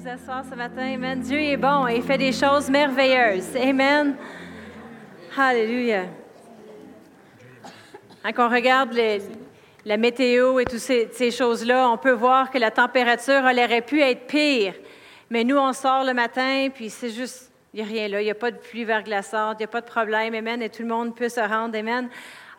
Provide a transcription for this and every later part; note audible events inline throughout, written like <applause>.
vous asseoir ce matin. Amen. Dieu est bon et il fait des choses merveilleuses. Amen. Alléluia. Quand on regarde la météo et toutes ces, choses-là, on peut voir que la température aurait pu être pire. Mais nous, on sort le matin, puis c'est juste, il n'y a rien là. Il n'y a pas de pluie verglaçante, il n'y a pas de problème. Amen. Et tout le monde peut se rendre. Amen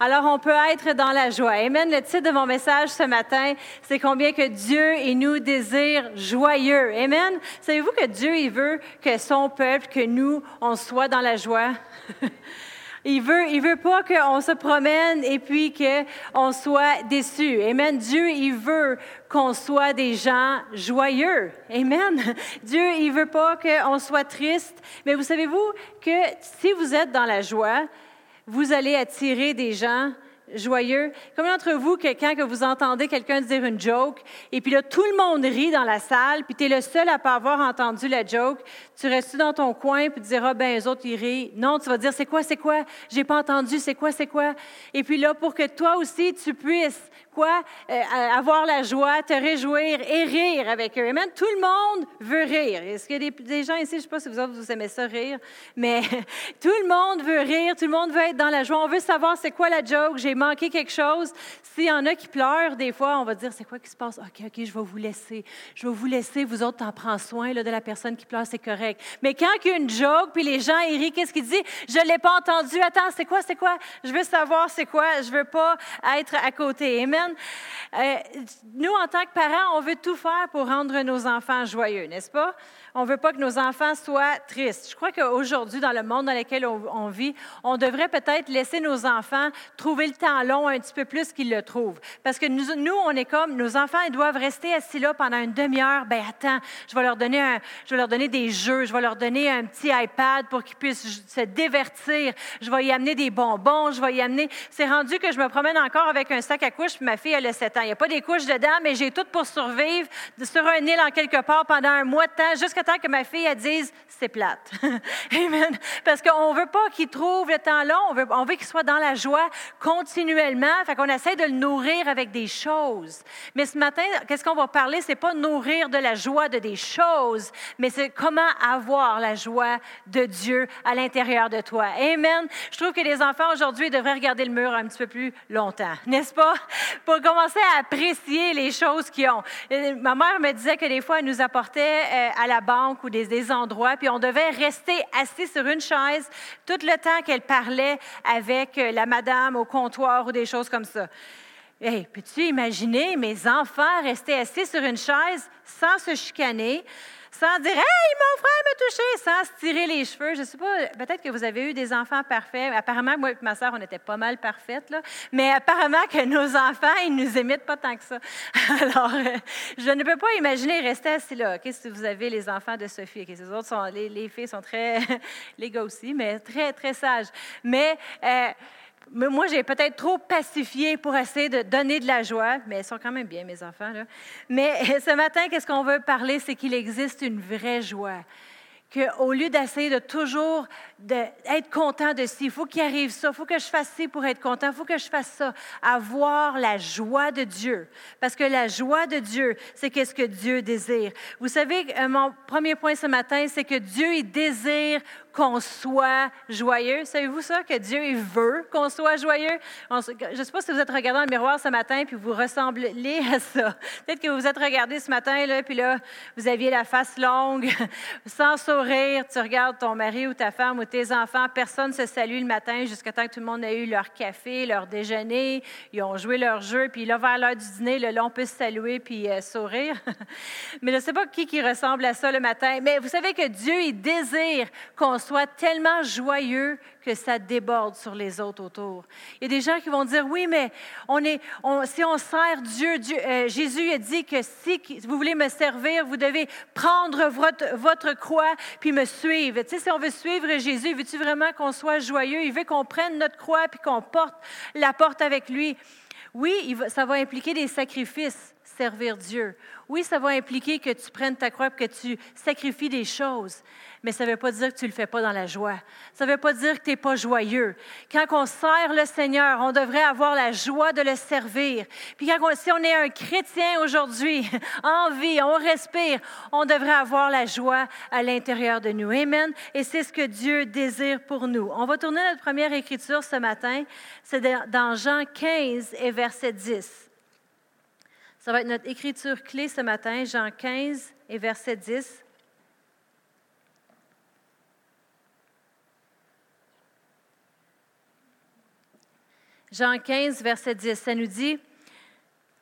alors on peut être dans la joie. Amen. Le titre de mon message ce matin, c'est combien que Dieu et nous désire joyeux. Amen. Savez-vous que Dieu, il veut que son peuple, que nous, on soit dans la joie? <laughs> Il veut, il veut pas qu'on se promène et puis qu'on soit déçu. Amen. Dieu, il veut qu'on soit des gens joyeux. Amen. <laughs> Dieu, il veut pas qu'on soit triste. Mais vous savez-vous que si vous êtes dans la joie, vous allez attirer des gens joyeux. Combien d'entre vous, que quand que vous entendez quelqu'un dire une joke, et puis là, tout le monde rit dans la salle, puis tu es le seul à pas avoir entendu la joke, tu restes dans ton coin, puis tu diras, ben, les autres, ils rient. Non, tu vas dire, c'est quoi, c'est quoi? J'ai pas entendu, c'est quoi, c'est quoi? Et puis là, pour que toi aussi, tu puisses quoi? Euh, avoir la joie, te réjouir et rire avec eux. Amen. Tout le monde veut rire. Est-ce qu'il y a des, gens ici, je ne sais pas si vous autres, vous aimez ça rire, mais <laughs> tout le monde veut rire, tout le monde veut être dans la joie. On veut savoir c'est quoi la joke, j'ai manqué quelque chose. S'il y en a qui pleurent, des fois, on va dire c'est quoi qui se passe? OK, OK, je vais vous laisser. Je vais vous laisser, vous autres, t'en prends soin là, de la personne qui pleure, c'est correct. Mais quand il y a une joke, puis les gens ils rient, qu'est-ce qu'il dit? Je ne l'ai pas entendu. Attends, c'est quoi, c'est quoi? Je veux savoir c'est quoi. Je ne veux pas être à côté. Amen. Euh, nous, en tant que parents, on veut tout faire pour rendre nos enfants joyeux, n'est-ce pas? On ne veut pas que nos enfants soient tristes. Je crois qu'aujourd'hui, dans le monde dans lequel on, vit, on devrait peut-être laisser nos enfants trouver le temps long un petit peu plus qu'ils le trouvent. Parce que nous, on est comme, nos enfants, ils doivent rester assis là pendant une demi-heure. Ben attends, je vais leur donner un, je vais leur donner des jeux, je vais leur donner un petit iPad pour qu'ils puissent se divertir. Je vais y amener des bonbons, je vais y amener. C'est rendu que je me promène encore avec un sac à couches, puis ma fille, elle a 7 ans. Il n'y a pas des couches dedans, mais j'ai tout pour survivre sur un île en quelque part pendant un mois de temps, jusqu'à temps que ma fille dise c'est plate. <laughs> Amen. Parce qu'on ne veut pas qu'il trouve le temps long, on veut, on veut qu'il soit dans la joie continuellement. Fait qu'on essaie de le nourrir avec des choses. Mais ce matin, qu'est-ce qu'on va parler? C'est pas nourrir de la joie de des choses, mais c'est comment avoir la joie de Dieu à l'intérieur de toi. Amen. Je trouve que les enfants aujourd'hui devraient regarder le mur un petit peu plus longtemps, n'est-ce pas? Pour commencer à apprécier les choses qu'ils ont. Ma mère me disait que des fois, elle nous apportait euh, à la ou des, endroits, puis on devait rester assis sur une chaise tout le temps qu'elle parlait avec euh, la madame au comptoir ou des choses comme ça. Hey, peux-tu imaginer mes enfants rester assis sur une chaise sans se chicaner? Sans dire Hey, mon frère m'a touché, sans se tirer les cheveux. Je ne sais pas, peut-être que vous avez eu des enfants parfaits. Apparemment, moi et ma soeur, on était pas mal parfaites, là. mais apparemment que nos enfants, ils nous imitent pas tant que ça. <laughs> Alors, euh, je ne peux pas imaginer rester assis là. Qu'est-ce que vous avez les enfants de Sophie? Okay, les autres sont, les, filles sont très, <laughs> les gars aussi, mais très, très sages. Mais, euh, moi, j'ai peut-être trop pacifié pour essayer de donner de la joie, mais ils sont quand même bien, mes enfants. Là. Mais <laughs> ce matin, qu'est-ce qu'on veut parler? C'est qu'il existe une vraie joie qu'au lieu d'essayer de toujours être content de ci, il faut qu'il arrive ça, il faut que je fasse ci pour être content, il faut que je fasse ça, avoir la joie de Dieu. Parce que la joie de Dieu, c'est qu'est-ce que Dieu désire. Vous savez, euh, mon premier point ce matin, c'est que Dieu, il désire qu'on soit joyeux. Savez-vous ça, que Dieu il veut qu'on soit joyeux? je ne sais pas si vous êtes regardé dans le miroir ce matin puis vous ressemblez à ça. Peut-être que vous êtes regardé ce matin, là, puis là, vous aviez la face longue, <laughs> sans sourire. Tu regardes ton mari ou ta femme ou tes enfants, personne ne se salue le matin jusqu'à temps que tout le monde ait eu leur café, leur déjeuner, ils ont joué leur jeu, puis là, vers l'heure du dîner, le long peut se saluer puis euh, sourire. <laughs> Mais je ne sais pas qui qui ressemble à ça le matin. Mais vous savez que Dieu, il désire qu'on soit tellement joyeux que ça déborde sur les autres autour. Il y a des gens qui vont dire, oui, mais on est, si on sert Dieu, Dieu euh, Jésus a dit que si vous voulez me servir, vous devez prendre votre, votre croix puis me suivre. Tu sais, si on veut suivre Jésus, veux-tu vraiment qu'on soit joyeux? Il veut qu'on prenne notre croix puis qu'on porte la porte avec lui. Oui, ça va impliquer des sacrifices Oui, ça va impliquer que tu prennes ta croix, que tu sacrifies des choses, mais ça ne veut pas dire que tu ne le fais pas dans la joie. Ça ne veut pas dire que tu n'es pas joyeux. Quand on sert le Seigneur, on devrait avoir la joie de le servir. Puis quand si on est un chrétien aujourd'hui, <laughs> en vie, on respire, on devrait avoir la joie à l'intérieur de nous. Amen. Et c'est ce que Dieu désire pour nous. On va tourner notre première écriture ce matin. C'est dans Jean 15 et verset 10. Ça va être notre écriture clé ce matin, Jean 15 et verset 10. Jean 15, verset 10, ça nous dit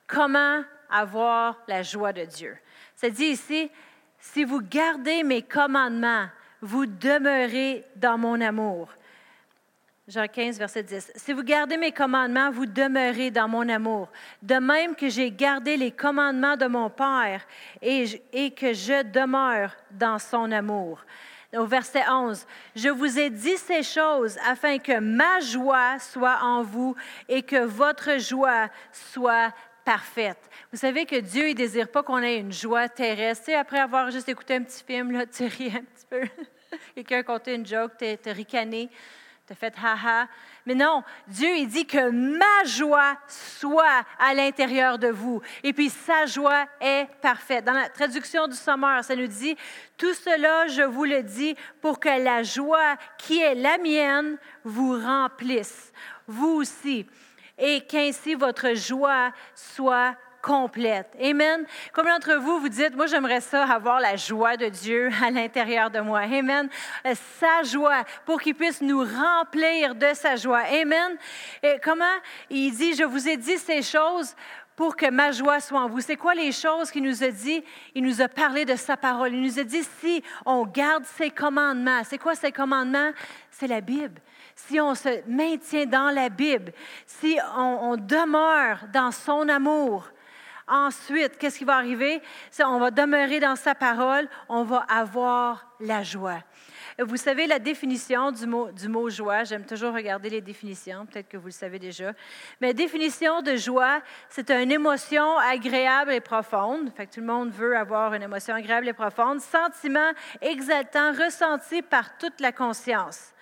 comment avoir la joie de Dieu? Ça dit ici, si vous gardez mes commandements, vous demeurez dans mon amour. Jean 15, verset 10. Si vous gardez mes commandements, vous demeurez dans mon amour. De même que j'ai gardé les commandements de mon Père et, que je demeure dans son amour au verset 11, Je vous ai dit ces choses afin que ma joie soit en vous et que votre joie soit parfaite. Vous savez que Dieu ne désire pas qu'on ait une joie terrestre. après avoir juste écouté un petit film, là, tu ris un petit peu. <laughs> Quelqu'un a une joke, tu as ricané tu fait haha. Mais non, Dieu, il dit que ma joie soit à l'intérieur de vous. Et puis sa joie est parfaite. Dans la traduction du Sommeur, ça nous dit, tout cela, je vous le dis, pour que la joie qui est la mienne vous remplisse, vous aussi, et qu'ainsi votre joie soit complète. Amen. Combien d'entre vous vous dites, moi j'aimerais ça avoir la joie de Dieu à l'intérieur de moi. Amen. Euh, sa joie pour qu'il puisse nous remplir de sa joie. Amen. Et comment il dit, je vous ai dit ces choses pour que ma joie soit en vous. C'est quoi les choses qu'il nous a dit? Il nous a parlé de sa parole. Il nous a dit si on garde ses commandements. C'est quoi ses commandements? C'est la Bible si on se maintient dans la Bible, si on, on demeure dans son amour, Ensuite, qu'est-ce qui va arriver? On va demeurer dans sa parole, on va avoir la joie. Vous savez la définition du mot, du mot joie. J'aime toujours regarder les définitions, peut-être que vous le savez déjà. Mais définition de joie, c'est une émotion agréable et profonde. Fait que tout le monde veut avoir une émotion agréable et profonde. Sentiment exaltant ressenti par toute la conscience.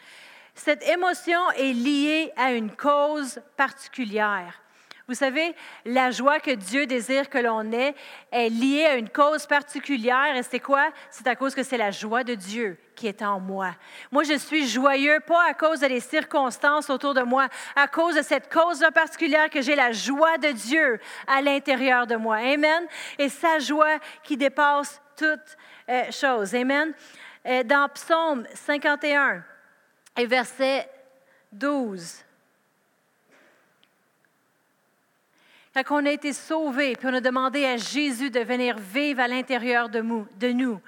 Cette émotion est liée à une cause particulière. Vous savez, la joie que Dieu désire que l'on ait est liée à une cause particulière. Et c'est quoi? C'est à cause que c'est la joie de Dieu qui est en moi. Moi, je suis joyeux, pas à cause des circonstances autour de moi, à cause de cette cause particulière que j'ai la joie de Dieu à l'intérieur de moi. Amen. Et sa joie qui dépasse toute euh, chose. Amen. Euh, dans Psaume 51 et verset 12. Quand on a été sauvé, puis on a demandé à Jésus de venir vivre à l'intérieur de nous, de nous,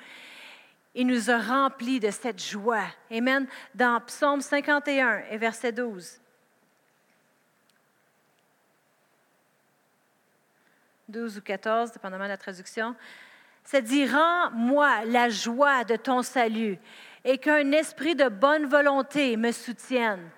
il nous a remplis de cette joie. Amen. Dans Psaume 51 et verset 12. 12 ou 14, dépendamment de la traduction. Ça dit Rends-moi la joie de ton salut et qu'un esprit de bonne volonté me soutienne.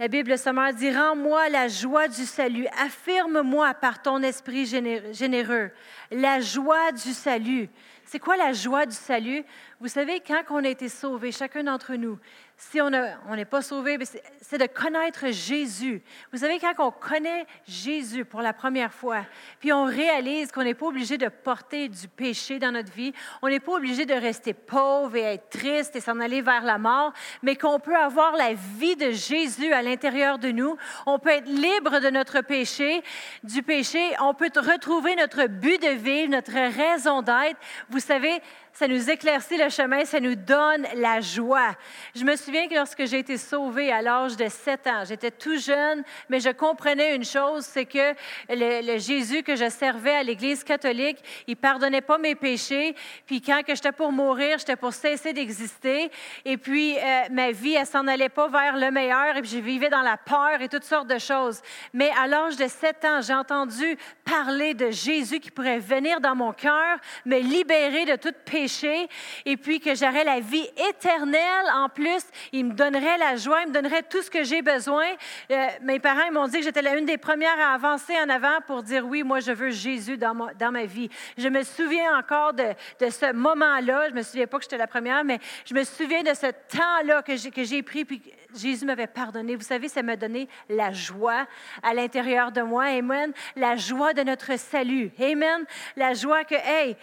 La Bible sommaire dit Rends-moi la joie du salut. Affirme-moi par ton esprit généreux la joie du salut. C'est quoi la joie du salut? Vous savez, quand on a été sauvé, chacun d'entre nous, si on n'est pas sauvé, c'est de connaître Jésus. Vous savez, quand on connaît Jésus pour la première fois, puis on réalise qu'on n'est pas obligé de porter du péché dans notre vie, on n'est pas obligé de rester pauvre et être triste et s'en aller vers la mort, mais qu'on peut avoir la vie de Jésus à l'intérieur de nous. On peut être libre de notre péché, du péché. On peut retrouver notre but de vivre, notre raison d'être. Vous savez, ça nous éclaircit le chemin, ça nous donne la joie. Je me souviens que lorsque j'ai été sauvée à l'âge de 7 ans, j'étais tout jeune, mais je comprenais une chose, c'est que le, Jésus que je servais à l'Église catholique, il pardonnait pas mes péchés, puis quand que j'étais pour mourir, j'étais pour cesser d'exister, et puis euh, ma vie, elle s'en allait pas vers le meilleur, et puis je vivais dans la peur et toutes sortes de choses. Mais à l'âge de 7 ans, j'ai entendu parler de Jésus qui pourrait venir dans mon cœur, me libérer de toute péché, et puis que j'aurais la vie éternelle en plus, il me donnerait la joie, il me donnerait tout ce que j'ai besoin. Euh, mes parents m'ont dit que j'étais l'une des premières à avancer en avant pour dire oui, moi je veux Jésus dans ma, dans ma vie. Je me souviens encore de, de ce moment-là. Je me souviens pas que j'étais la première, mais je me souviens de ce temps-là que j'ai, que j'ai pris, puis Jésus m'avait pardonné. Vous savez, ça m'a donné la joie à l'intérieur de moi. Amen. La joie de notre salut. Amen. La joie que, hey,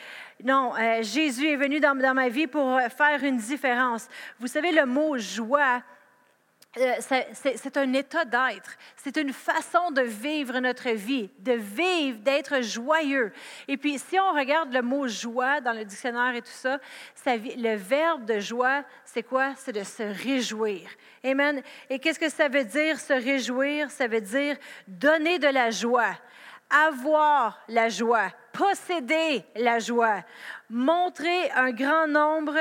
non, euh, Jésus est venu dans, ma vie pour faire une différence. Vous savez, le mot joie, c'est un état d'être, c'est une façon de vivre notre vie, de vivre, d'être joyeux. Et puis, si on regarde le mot joie dans le dictionnaire et tout ça, le verbe de joie, c'est quoi? C'est de se réjouir. Amen. Et qu'est-ce que ça veut dire, se réjouir? Ça veut dire donner de la joie, avoir la joie, posséder la joie, montrer un grand nombre,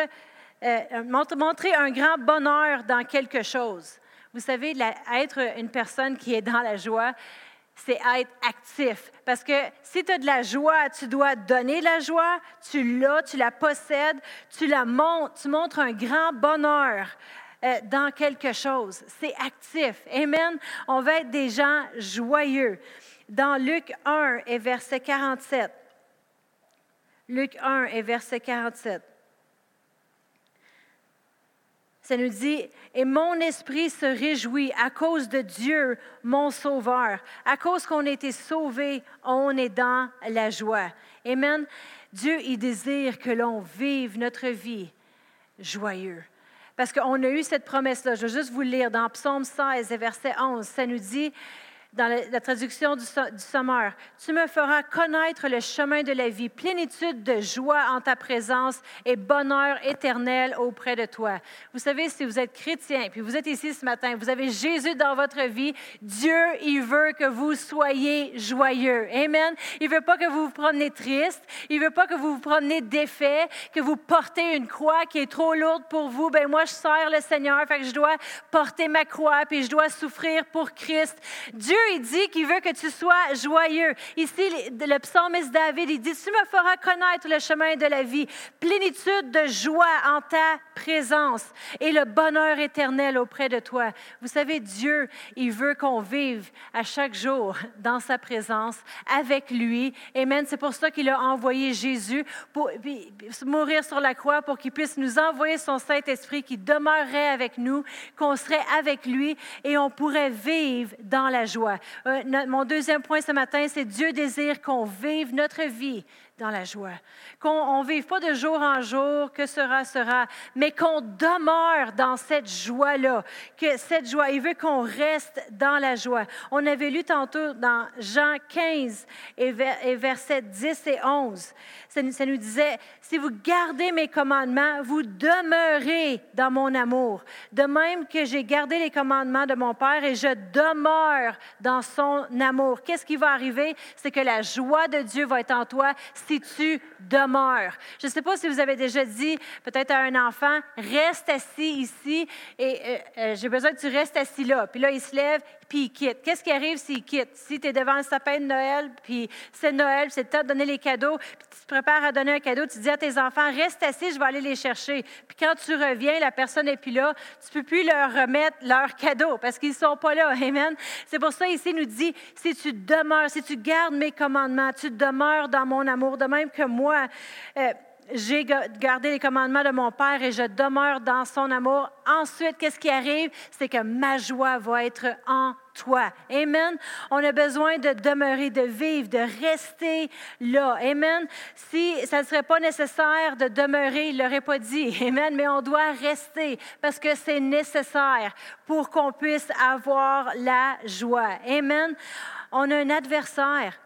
euh, montrer un grand bonheur dans quelque chose. Vous savez, être une personne qui est dans la joie, c'est être actif. Parce que si tu as de la joie, tu dois donner la joie, tu l'as, tu la possèdes, tu la montres, tu montres un grand bonheur euh, dans quelque chose. C'est actif. Amen. On va être des gens joyeux. Dans Luc 1 et verset 47. Luc 1 et verset 47. Ça nous dit, et mon esprit se réjouit à cause de Dieu, mon Sauveur. À cause qu'on a été sauvé, on est dans la joie. Amen. Dieu, il désire que l'on vive notre vie joyeux. Parce qu'on a eu cette promesse-là. Je vais juste vous lire dans Psaume 16, verset 11. Ça nous dit, dans la, traduction du, du. Tu me feras connaître le chemin de la vie, plénitude de joie en ta présence et bonheur éternel auprès de toi. Vous savez, si vous êtes chrétien, puis vous êtes ici ce matin, vous avez Jésus dans votre vie, Dieu, il veut que vous soyez joyeux. Amen. Il veut pas que vous vous promenez triste. Il veut pas que vous vous promenez défait, que vous portez une croix qui est trop lourde pour vous. Ben moi, je sers le Seigneur, fait que je dois porter ma croix, puis je dois souffrir pour Christ. Dieu il dit qu'il veut que tu sois joyeux. Ici, le psalmiste David, il dit, tu me feras connaître le chemin de la vie, plénitude de joie en ta présence et le bonheur éternel auprès de toi. Vous savez, Dieu, il veut qu'on vive à chaque jour dans sa présence, avec lui. Amen. C'est pour ça qu'il a envoyé Jésus pour mourir sur la croix pour qu'il puisse nous envoyer son Saint-Esprit qui demeurerait avec nous, qu'on serait avec lui et on pourrait vivre dans la joie. Euh, mon deuxième point ce matin, c'est Dieu désire qu'on vive notre vie dans la joie. Qu'on ne vive pas de jour en jour, que sera, sera, mais qu'on demeure dans cette joie-là. Que cette joie, il veut qu'on reste dans la joie. On avait lu tantôt dans Jean 15 et, versets 10 et 11. Ça, ça nous disait, si vous gardez mes commandements, vous demeurez dans mon amour. De même que j'ai gardé les commandements de mon Père et je demeure dans son amour. Qu'est-ce qui va arriver? C'est que la joie de Dieu va être en toi si tu demeures. Je ne sais pas si vous avez déjà dit peut-être à un enfant, reste assis ici et euh, euh, j'ai besoin que tu restes assis là. Puis là, il se lève, puis il quitte. Qu'est-ce qui arrive s'il quitte? Si tu es devant le sapin de Noël, puis c'est Noël, c'est le temps de donner les cadeaux, puis tu te prépares à donner un cadeau, tu dis à tes enfants, reste assis, je vais aller les chercher. Puis quand tu reviens, la personne n'est plus là, tu ne peux plus leur remettre leur cadeau parce qu'ils ne sont pas là. <laughs> Amen. C'est pour ça ici, il nous dit, si tu demeures, si tu gardes mes commandements, tu demeures dans mon amour, de même que moi, euh, j'ai gardé les commandements de mon Père et je demeure dans son amour. Ensuite, qu'est-ce qui arrive? C'est que ma joie va être en toi. Amen. On a besoin de demeurer, de vivre, de rester là. Amen. Si ça ne serait pas nécessaire de demeurer, il ne l'aurait pas dit. <laughs> Amen. Mais on doit rester parce que c'est nécessaire pour qu'on puisse avoir la joie. Amen. On a un adversaire,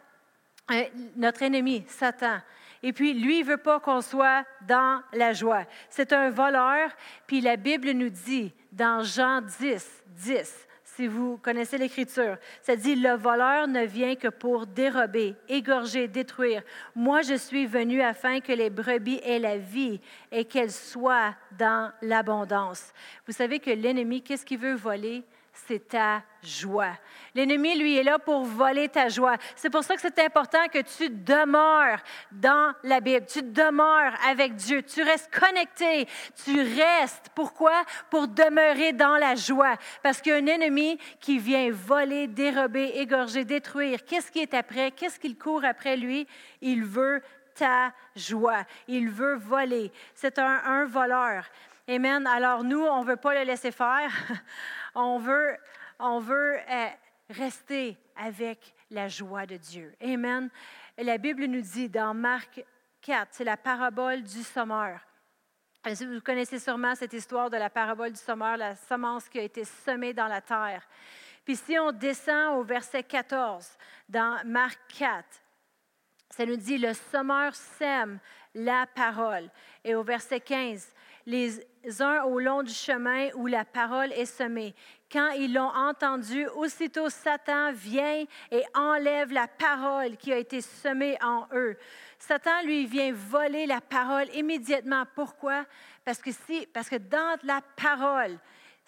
euh, notre ennemi, Satan. Et puis, lui, il veut pas qu'on soit dans la joie. C'est un voleur. Puis la Bible nous dit, dans Jean 10, 10, si vous connaissez l'Écriture, ça dit, le voleur ne vient que pour dérober, égorger, détruire. Moi, je suis venu afin que les brebis aient la vie et qu'elles soient dans l'abondance. Vous savez que l'ennemi, qu'est-ce qu'il veut voler? C'est ta joie. L'ennemi, lui, est là pour voler ta joie. C'est pour ça que c'est important que tu demeures dans la Bible, tu demeures avec Dieu, tu restes connecté, tu restes. Pourquoi? Pour demeurer dans la joie. Parce qu'il y a un ennemi qui vient voler, dérober, égorger, détruire. Qu'est-ce qui est après? Qu'est-ce qu'il court après lui? Il veut ta joie. Il veut voler. C'est un, un voleur. Amen. Alors nous, on ne veut pas le laisser faire. <laughs> on veut, on veut euh, rester avec la joie de Dieu. Amen. la Bible nous dit dans Marc 4, c'est la parabole du sommeur. Vous connaissez sûrement cette histoire de la parabole du sommeur, la semence qui a été semée dans la terre. Puis si on descend au verset 14 dans Marc 4, ça nous dit, le sommeur sème la parole. Et au verset 15, les uns au long du chemin où la parole est semée. Quand ils l'ont entendu, aussitôt Satan vient et enlève la parole qui a été semée en eux. Satan, lui, vient voler la parole immédiatement. Pourquoi? Parce que, si, parce que dans la parole,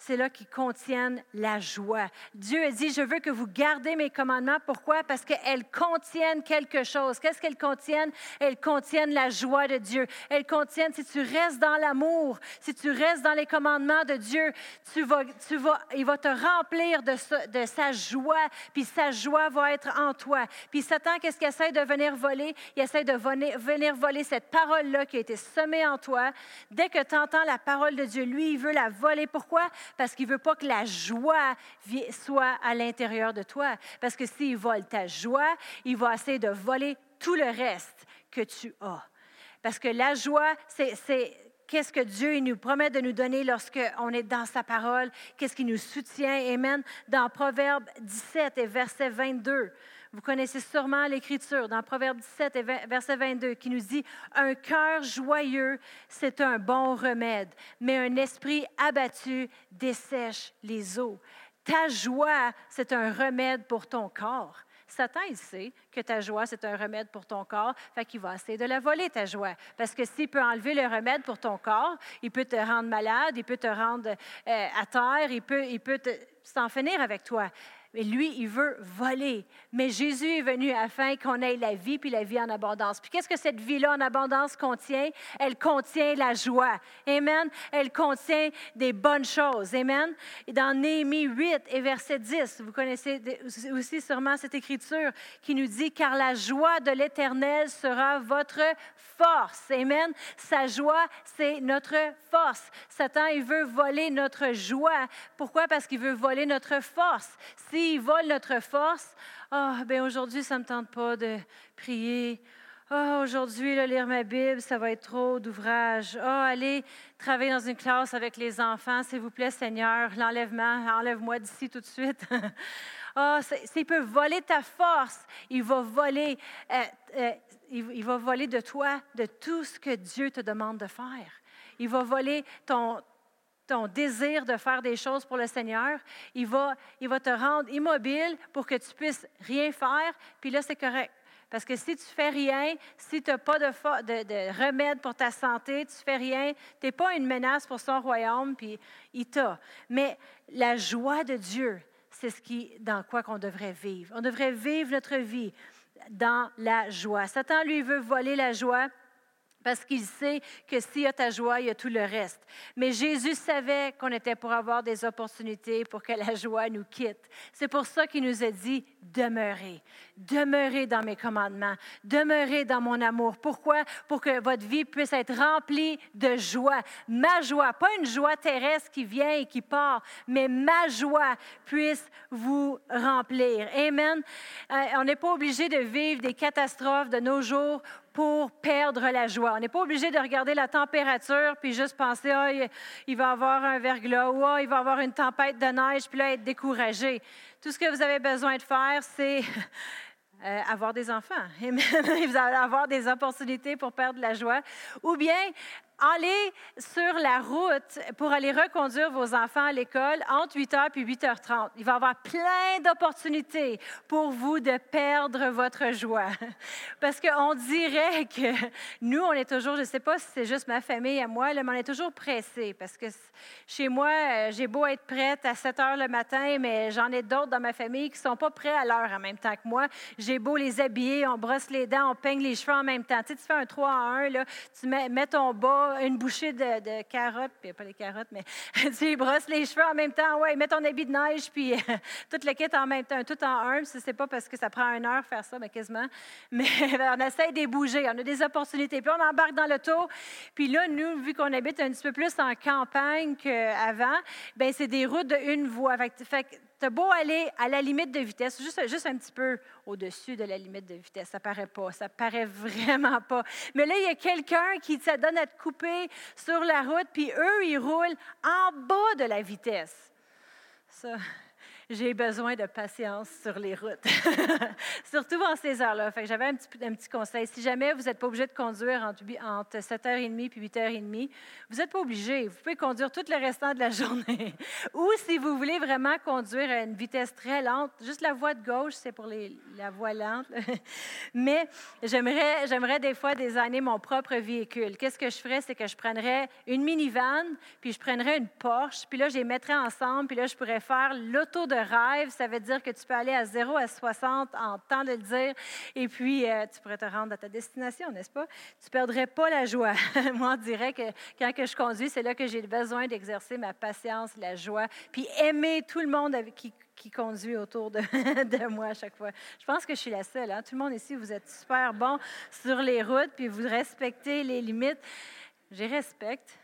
c'est là qu'ils contiennent la joie. Dieu a dit, je veux que vous gardez mes commandements. Pourquoi? Parce qu'elles contiennent quelque chose. Qu'est-ce qu'elles contiennent? Elles contiennent la joie de Dieu. Elles contiennent, si tu restes dans l'amour, si tu restes dans les commandements de Dieu, tu vas, tu vas, il va te remplir de, sa joie, puis sa joie va être en toi. Puis Satan, qu'est-ce qu'il essaie de venir voler? Il essaie de venir, venir voler cette parole-là qui a été semée en toi. Dès que tu entends la parole de Dieu, lui, il veut la voler. Pourquoi? Parce qu'il ne veut pas que la joie soit à l'intérieur de toi. Parce que s'il vole ta joie, il va essayer de voler tout le reste que tu as. Parce que la joie, c'est qu'est-ce que Dieu nous promet de nous donner lorsqu'on est dans sa parole, qu'est-ce qui nous soutient. Amen. Dans Proverbe 17 et verset 22, vous connaissez sûrement l'Écriture dans Proverbe 17 et verset 22 qui nous dit, Un cœur joyeux, c'est un bon remède, mais un esprit abattu dessèche les eaux. Ta joie, c'est un remède pour ton corps. Satan, il sait que ta joie, c'est un remède pour ton corps, fait qu'il va essayer de la voler, ta joie. Parce que s'il peut enlever le remède pour ton corps, il peut te rendre malade, il peut te rendre euh, à terre, il peut, il peut s'en finir avec toi. Mais lui, il veut voler. Mais Jésus est venu afin qu'on ait la vie, puis la vie en abondance. Puis qu'est-ce que cette vie-là en abondance contient? Elle contient la joie. Amen. Elle contient des bonnes choses. Amen. Et dans Néhémie 8 et verset 10, vous connaissez aussi sûrement cette écriture qui nous dit, car la joie de l'Éternel sera votre force. Amen. Sa joie, c'est notre force. Satan, il veut voler notre joie. Pourquoi? Parce qu'il veut voler notre force. Il vole notre force, ah, oh, ben aujourd'hui, ça ne me tente pas de prier. Ah, oh, aujourd'hui, lire ma Bible, ça va être trop d'ouvrage. Ah, oh, aller travailler dans une classe avec les enfants, s'il vous plaît, Seigneur, l'enlèvement, enlève-moi d'ici tout de suite. <laughs> Ah, s'il peut voler ta force, il va voler, euh, euh, il va voler de toi, de tout ce que Dieu te demande de faire. Il va voler ton, ton désir de faire des choses pour le Seigneur, il va, il va te rendre immobile pour que tu puisses rien faire, puis là, c'est correct. Parce que si tu fais rien, si tu n'as pas de, de, remède pour ta santé, tu fais rien, tu n'es pas une menace pour son royaume, puis il t'a. Mais la joie de Dieu, c'est ce qui, dans quoi qu'on devrait vivre. On devrait vivre notre vie dans la joie. Satan, lui, veut voler la joie parce qu'il sait que s'il y a ta joie, il y a tout le reste. Mais Jésus savait qu'on était pour avoir des opportunités pour que la joie nous quitte. C'est pour ça qu'il nous a dit demeurez, demeurez dans mes commandements, demeurez dans mon amour. Pourquoi? Pour que votre vie puisse être remplie de joie. Ma joie, pas une joie terrestre qui vient et qui part, mais ma joie puisse vous remplir. Amen. Euh, on n'est pas obligé de vivre des catastrophes de nos jours pour perdre la joie. On n'est pas obligé de regarder la température puis juste penser, ah, il va avoir un verglas ou ah, il va avoir une tempête de neige, puis là, être découragé. Tout ce que vous avez besoin de faire, c'est <laughs> euh, avoir des enfants. <laughs> vous allez avoir des opportunités pour perdre la joie. Ou bien allez sur la route pour aller reconduire vos enfants à l'école entre 8h et 8h30. Il va y avoir plein d'opportunités pour vous de perdre votre joie. <laughs> Parce qu'on dirait que nous, on est toujours, je ne sais pas si c'est juste ma famille à moi, mais on est toujours pressé. Parce que chez moi, euh, j'ai beau être prête à 7 h le matin, mais j'en ai d'autres dans ma famille qui ne sont pas prêts à l'heure en même temps que moi. J'ai beau les habiller, on brosse les dents, on peigne les cheveux en même temps. Tu, sais, tu fais un 3 en 1, là, tu mets ton bas, une bouchée de, carottes, puis pas les carottes, mais <laughs> tu brosses les cheveux en même temps, ouais, mets ton habit de neige, puis <laughs> tout le kit en même temps, tout en un. Ce n'est pas parce que ça prend une heure faire ça, mais quasiment. <laughs> Mais on essaie de bouger, on a des opportunités. Puis on embarque dans l'auto, puis là, nous, vu qu'on habite un petit peu plus en campagne qu'avant, ben c'est des routes de une voie. Fait, que tu beau aller à la limite de vitesse, juste, juste un petit peu au-dessus de la limite de vitesse. Ça paraît pas, ça paraît <laughs> vraiment pas. Mais là, il y a quelqu'un qui te donne à te couper sur la route, puis eux, ils roulent en bas de la vitesse. Ça, j'ai besoin de patience sur les routes, <laughs> surtout en ces heures-là. j'avais un petit, conseil. Si jamais vous n'êtes pas obligé de conduire entre, entre 7h30 et 8h30, vous n'êtes pas obligé. Vous pouvez conduire tout le restant de la <laughs> journée. Ou si vous voulez vraiment conduire à une vitesse très lente, juste la voie de gauche, c'est pour la voie lente. <laughs> Mais j'aimerais, j'aimerais des fois désigner mon propre véhicule. Qu'est-ce que je ferais? C'est que je prendrais une minivan, puis je prendrais une Porsche, puis là, je les mettrais ensemble, puis là, je pourrais faire l'auto de rêve, ça veut dire que tu peux aller à 0 à 60 en temps de le dire, et puis euh, tu pourrais te rendre à ta destination, n'est-ce pas? Tu ne perdrais pas la joie. <laughs> Moi, on dirait que quand que je conduis, c'est là que j'ai besoin d'exercer ma patience, la joie, puis aimer tout le monde qui, conduit autour de, <laughs> de, moi à chaque fois. Je pense que je suis la seule. Hein? Tout le monde ici, vous êtes super bon sur les routes, puis vous respectez les limites. Je respecte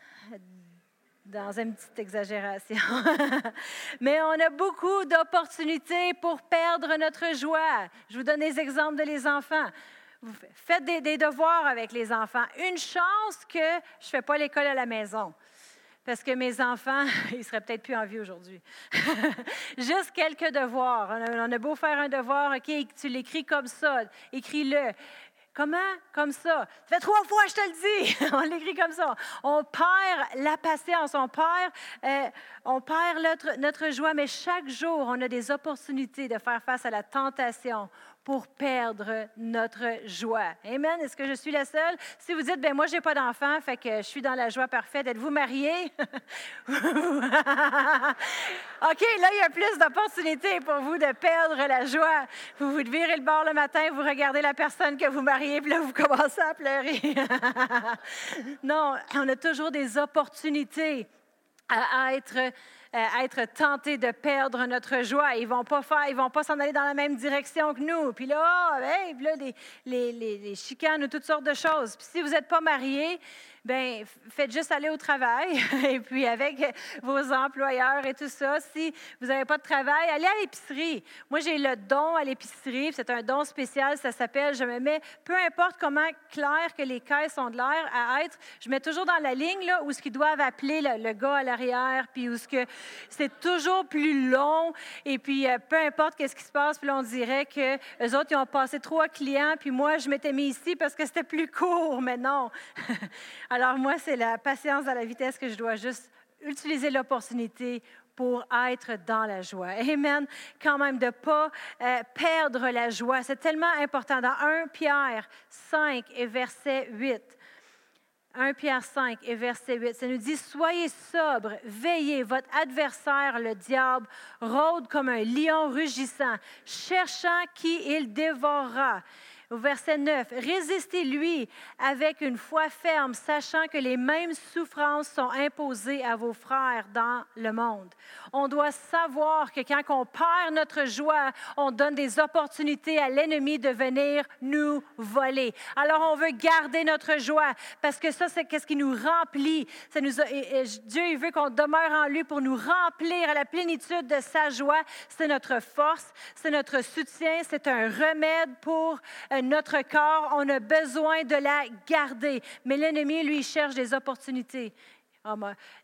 dans une petite exagération. <laughs> Mais on a beaucoup d'opportunités pour perdre notre joie. Je vous donne des exemples de les enfants. Vous faites des, devoirs avec les enfants. Une chance que je ne fais pas l'école à la maison. Parce que mes enfants, <laughs> ils seraient peut-être plus en vie aujourd'hui. <laughs> Juste quelques devoirs. On a, on a, beau faire un devoir, OK, tu l'écris comme ça, écris-le. Comment? Comme ça. Ça fait trois fois, je te le dis. <laughs> on l'écrit comme ça. On perd la patience, on perd, euh, on perd notre, notre joie, mais chaque jour, on a des opportunités de faire face à la tentation pour perdre notre joie. Amen. Est-ce que je suis la seule? Si vous dites, ben moi, j'ai pas d'enfant, fait que je suis dans la joie parfaite, êtes-vous marié? <laughs> OK, là, il y a plus d'opportunités pour vous de perdre la joie. Vous vous virez le bord le matin, vous regardez la personne que vous mariez, puis là, vous commencez à pleurer. <laughs> non, on a toujours des opportunités à être euh, être tentés de perdre notre joie. Ils vont pas faire, ils vont pas s'en aller dans la même direction que nous. Puis là, oh, là les, les, les, chicanes ou toutes sortes de choses. Puis si vous n'êtes pas marié, ben faites juste aller au travail <laughs> et puis avec vos employeurs et tout ça. Si vous n'avez pas de travail, allez à l'épicerie. Moi, j'ai le don à l'épicerie. C'est un don spécial. Ça s'appelle, je me mets, peu importe comment clair que les caisses ont de l'air à être, je mets toujours dans la ligne là, où ce qu'ils doivent appeler le, gars à l'arrière, puis où ce que c'est toujours plus long. Et puis, euh, peu importe qu'est-ce qui se passe, puis là, on dirait que les autres, ils ont passé trois clients, puis moi, je m'étais mis ici parce que c'était plus court, mais non. <laughs> Alors, moi, c'est la patience à la vitesse que je dois juste utiliser l'opportunité pour être dans la joie. <laughs> Amen. Quand même, de ne pas euh, perdre la joie. C'est tellement important. Dans 1 Pierre 5 et verset 8, 1 Pierre 5 et verset 8, ça nous dit, Soyez sobres, veillez, votre adversaire, le diable, rôde comme un lion rugissant, cherchant qui il dévorera. Au verset 9, résistez-lui avec une foi ferme, sachant que les mêmes souffrances sont imposées à vos frères dans le monde. On doit savoir que quand on perd notre joie, on donne des opportunités à l'ennemi de venir nous voler. Alors on veut garder notre joie parce que ça, c'est ce qui nous remplit. Nous Dieu veut qu'on demeure en lui pour nous remplir à la plénitude de sa joie. C'est notre force, c'est notre soutien, c'est un remède pour euh, notre corps, on a besoin de la garder. Mais l'ennemi, lui, cherche des opportunités.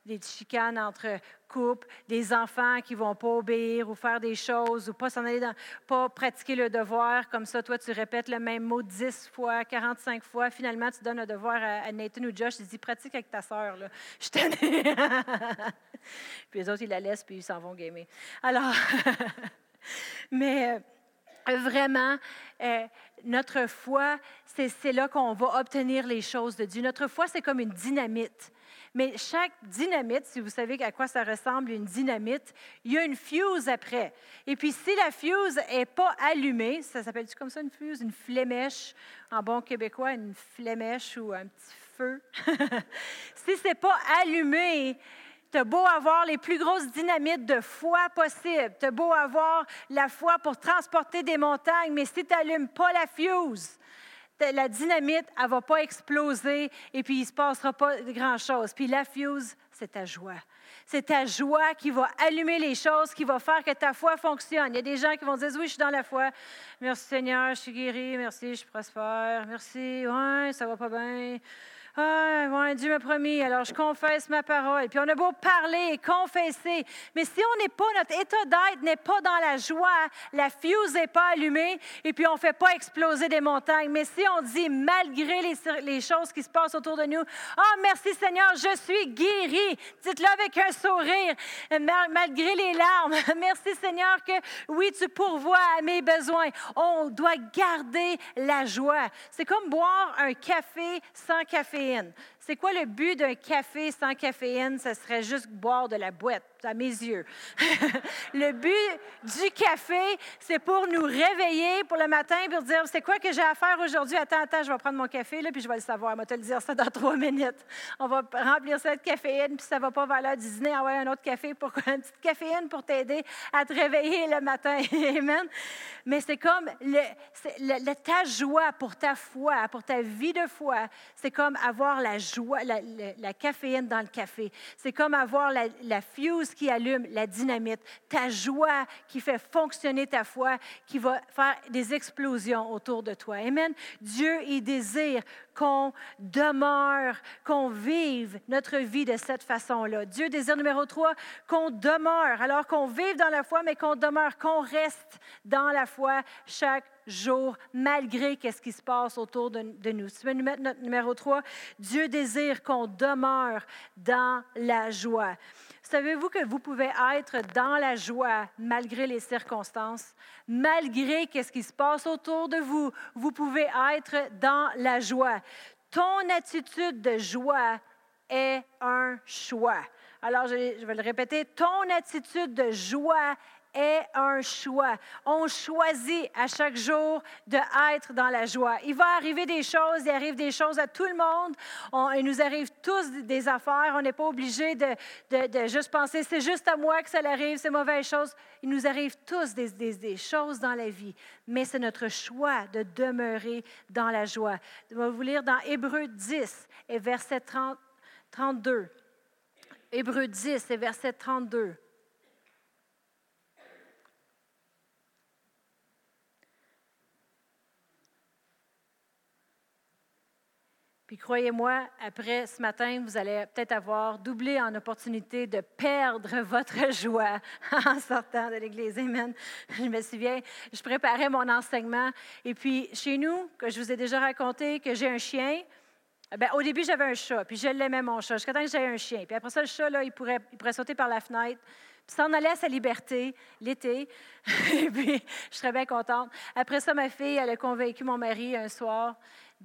des chicanes entre couples, des enfants qui ne vont pas obéir ou faire des choses ou pas s'en aller pas pratiquer le devoir. Comme ça, toi, tu répètes le même mot 10 fois, 45 fois. Finalement, tu donnes un devoir à, Nathan ou Josh. Tu dis, pratique avec ta sœur. <laughs> Je t'en Puis les autres, ils la laissent puis ils s'en vont gamer. Alors, <laughs> mais euh, vraiment, euh, notre foi, c'est là qu'on va obtenir les choses de Dieu. Notre foi, c'est comme une dynamite. Mais chaque dynamite, si vous savez à quoi ça ressemble une dynamite, il y a une fuse après. Et puis si la fuse n'est pas allumée, ça s'appelle-tu comme ça une fuse, une flémèche, en bon québécois, une flémèche ou un petit feu. <laughs> si ce n'est pas allumé, tu as beau avoir les plus grosses dynamites de foi possibles, tu as beau avoir la foi pour transporter des montagnes, mais si tu n'allumes pas la fuse, la dynamite, elle ne va pas exploser et puis il ne se passera pas grand-chose. Puis la fuse, c'est ta joie. C'est ta joie qui va allumer les choses, qui va faire que ta foi fonctionne. Il y a des gens qui vont dire Oui, je suis dans la foi. Merci Seigneur, je suis guéri. Merci, je prospère. Merci, ouais, ça va pas bien. Ah, ouais, Dieu m'a promis, alors je confesse ma parole. Puis on a beau parler et confesser, mais si on n'est pas, notre état d'être n'est pas dans la joie, la fuse n'est pas allumée, et puis on ne fait pas exploser des montagnes. Mais si on dit, malgré les, choses qui se passent autour de nous, Ah, oh, merci Seigneur, je suis guéri. Dites-le avec un sourire, malgré les larmes. <laughs> merci Seigneur que, oui, tu pourvois à mes besoins. On doit garder la joie. C'est comme boire un café sans café c'est quoi le but d'un café sans caféine? Ce serait juste boire de la boîte à mes yeux. <laughs> le but du café, c'est pour nous réveiller pour le matin, pour dire, c'est quoi que j'ai à faire aujourd'hui? Attends, attends, je vais prendre mon café, là, puis je vais le savoir. Je vais te le dire ça dans <laughs> trois minutes. On va remplir ça de caféine, puis ça va pas vers du dîner, envoyer un autre café, pour, <laughs> une petite caféine pour t'aider à te réveiller le matin. Amen. Mais c'est comme le, ta joie pour ta foi, pour ta vie de foi, c'est comme avoir la joie, la, caféine dans le café. C'est comme avoir la, la fuse qui allume la dynamite, ta joie qui fait fonctionner ta foi, qui va faire des explosions autour de toi. Amen. Dieu, il désire qu'on demeure, qu'on vive notre vie de cette façon-là. Dieu désire numéro trois, qu'on demeure, alors qu'on vive dans la foi, mais qu'on demeure, qu'on reste dans la foi chaque jour, malgré ce qui se passe autour de, nous. Tu veux nous mettre notre numéro 3, Dieu désire qu'on demeure dans la joie. Savez-vous que vous pouvez être dans la joie malgré les circonstances, malgré ce qui se passe autour de vous? Vous pouvez être dans la joie. Ton attitude de joie est un choix. Alors, je vais le répéter, ton attitude de joie est un choix. On choisit à chaque jour de être dans la joie. Il va arriver des choses, il arrive des choses à tout le monde. il nous arrive tous des affaires. On n'est pas obligé de, juste penser c'est juste à moi que ça arrive, c'est mauvaise chose. Il nous arrive tous des, choses dans la vie, mais c'est notre choix de demeurer dans la joie. Je vais vous lire dans Hébreu 10 et verset 30, 32. Hébreu 10 et verset 32. Puis croyez-moi, après ce matin, vous allez peut-être avoir doublé en opportunité de perdre <laughs> votre joie <laughs> en sortant de l'Église. Amen. Je me souviens, je préparais mon enseignement. Et puis, chez nous, que je vous ai déjà raconté que j'ai un chien, Bien, au début, j'avais un chat, puis je l'aimais, mon chat, jusqu'à temps que j'avais un chien. Puis après ça, le chat, là, il, pourrait, il pourrait sauter par la fenêtre, puis s'en allait à sa liberté l'été. <laughs> et puis, je serais bien contente. Après ça, ma fille, elle a convaincu mon mari un soir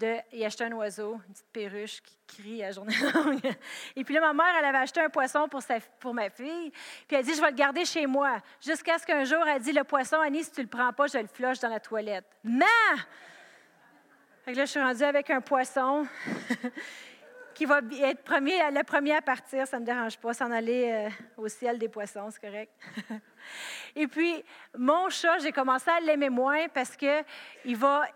d'y acheter un oiseau, une petite perruche qui crie à journée longue. <laughs> Et puis là, ma mère, elle avait acheté un poisson pour, sa, pour ma fille. Puis elle dit, je vais le garder chez moi. Jusqu'à ce qu'un jour, elle dit, le poisson, Annie, si tu le prends pas, je le flush dans la toilette. Mais! Fait que là, je suis rendue avec un poisson <laughs> qui va être premier, le premier à partir. Ça ne me dérange pas, s'en aller euh, au ciel des poissons, c'est correct. <laughs> Et puis, mon chat, j'ai commencé à l'aimer moins parce qu'il va,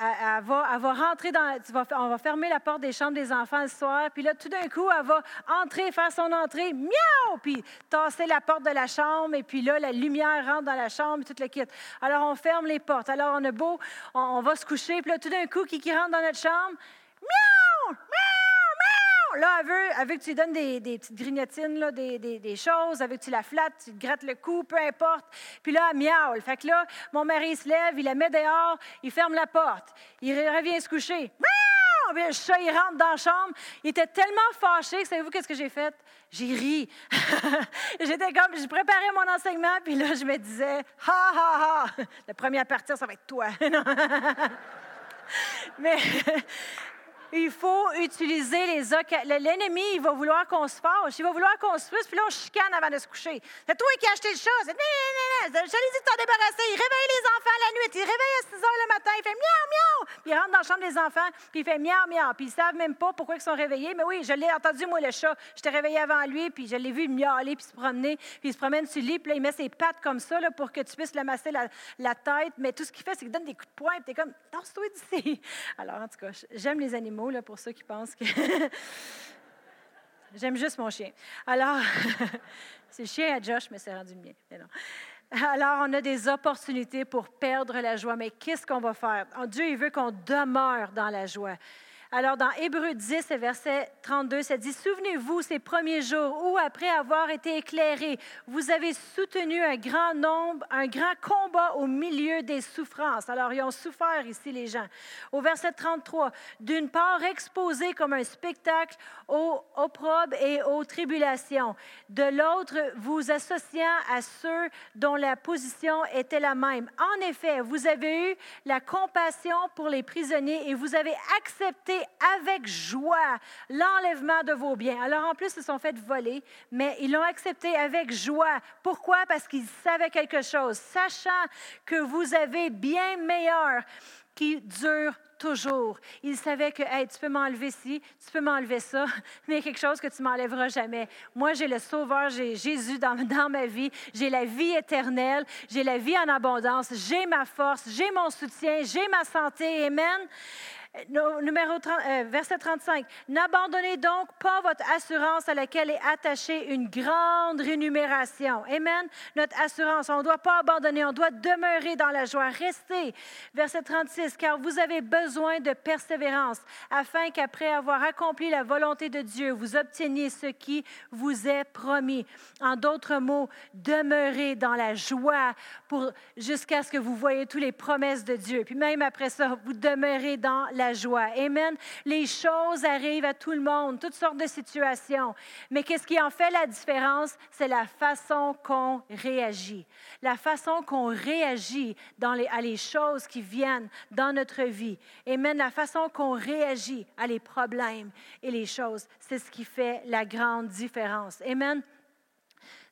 elle, va, rentrer dans. on va fermer la porte des chambres des enfants le soir. Puis là, tout d'un coup, elle va entrer, faire son entrée, miaou! Puis tasser la porte de la chambre. Et puis là, la lumière rentre dans la chambre, tout le kit. Alors, on ferme les portes. Alors, on a beau, on, va se coucher. Puis là, tout d'un coup, qui, qui rentre dans notre chambre? Là, elle veut que tu lui donnes des, des petites grignotines, là, des, des, des, choses, elle veut que tu la flattes, tu te grattes le cou, peu importe. Puis là, elle miaule. Fait que là, mon mari se lève, il la met dehors, il ferme la porte. Il revient se coucher. Le chat, il rentre dans la chambre. Il était tellement fâché que savez-vous qu'est-ce que j'ai fait? J'ai ri. <laughs> J'étais comme, je préparais mon enseignement, puis là, je me disais, ha, ha, ha. Le premier à partir, ça va être toi. <laughs> Mais il faut utiliser les occasions. L'ennemi, il va vouloir qu'on se fâche, il va vouloir qu'on se frustre, puis là, on chicane avant de se coucher. C'est toi qui as acheté le chat. C'est, je l'ai dit de t'en débarrasser. Il réveille les enfants la nuit. Il réveille à 6 heures le matin. Il fait miaou, miaou. Puis il rentre dans la chambre des enfants, puis il fait miaou, miaou. Puis ils savent même pas pourquoi ils sont réveillés. Mais oui, je l'ai entendu, moi, le chat. Je t'ai réveillé avant lui, puis je l'ai vu miauler, puis se promener. Puis il se promène sur le lit, puis là, il met ses pattes comme ça là, pour que tu puisses le masser la, la tête. Mais tout ce qu'il fait, c'est qu'il donne des coups de poing, puis tu es comme, torse-toi d'ici. Alors, en tout cas, j'aime les animaux pour ceux qui pensent que. <laughs> J'aime juste mon chien. Alors, <laughs> c'est le chien à Josh, mais c'est rendu le. Alors, on a des opportunités pour perdre la joie. Mais qu'est-ce qu'on va faire? Dieu, il veut qu'on demeure dans la joie. Alors, dans Hébreu 10, verset 32, ça dit, Souvenez-vous ces premiers jours où, après avoir été éclairés, vous avez soutenu un grand nombre, un grand combat au milieu des souffrances. Alors, ils ont souffert ici, les gens. Au verset 33, d'une part, exposés comme un spectacle aux opprobes et aux tribulations. De l'autre, vous associant à ceux dont la position était la même. En effet, vous avez eu la compassion pour les prisonniers et vous avez accepté avec joie l'enlèvement de vos biens. Alors en plus, ils se sont fait voler, mais ils l'ont accepté avec joie. Pourquoi? Parce qu'ils savaient quelque chose, sachant que vous avez bien meilleur qui dure toujours. Ils savaient que tu peux m'enlever ci, tu peux m'enlever ça, <laughs> mais il y a quelque chose que tu m'enlèveras jamais. Moi, j'ai le Sauveur, j'ai Jésus dans, <laughs> dans ma vie, j'ai la vie éternelle, j'ai la vie en abondance, j'ai ma force, j'ai mon soutien, j'ai ma santé. Amen. Numéro 30, euh, verset 35. N'abandonnez donc pas votre assurance à laquelle est attachée une grande rémunération. Amen. Notre assurance, on ne doit pas abandonner, on doit demeurer dans la joie. Restez. Verset 36. Car vous avez besoin de persévérance afin qu'après avoir accompli la volonté de Dieu, vous obteniez ce qui vous est promis. En d'autres mots, demeurez dans la joie jusqu'à ce que vous voyez toutes les promesses de Dieu. Puis même après ça, vous demeurez dans la la joie. Amen. Les choses arrivent à tout le monde, toutes sortes de situations. Mais qu'est-ce qui en fait la différence? C'est la façon qu'on réagit. La façon qu'on réagit dans les, à les choses qui viennent dans notre vie. Amen. La façon qu'on réagit à les problèmes et les choses, c'est ce qui fait la grande différence. Amen.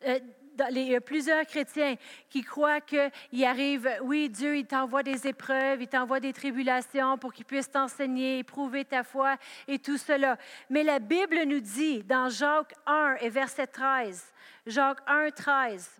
Euh, il y a plusieurs chrétiens qui croient qu'il arrive, oui, Dieu, il t'envoie des épreuves, il t'envoie des tribulations pour qu'il puisse t'enseigner, éprouver ta foi et tout cela. Mais la Bible nous dit dans Jacques 1 et verset 13, Jacques 1, 13,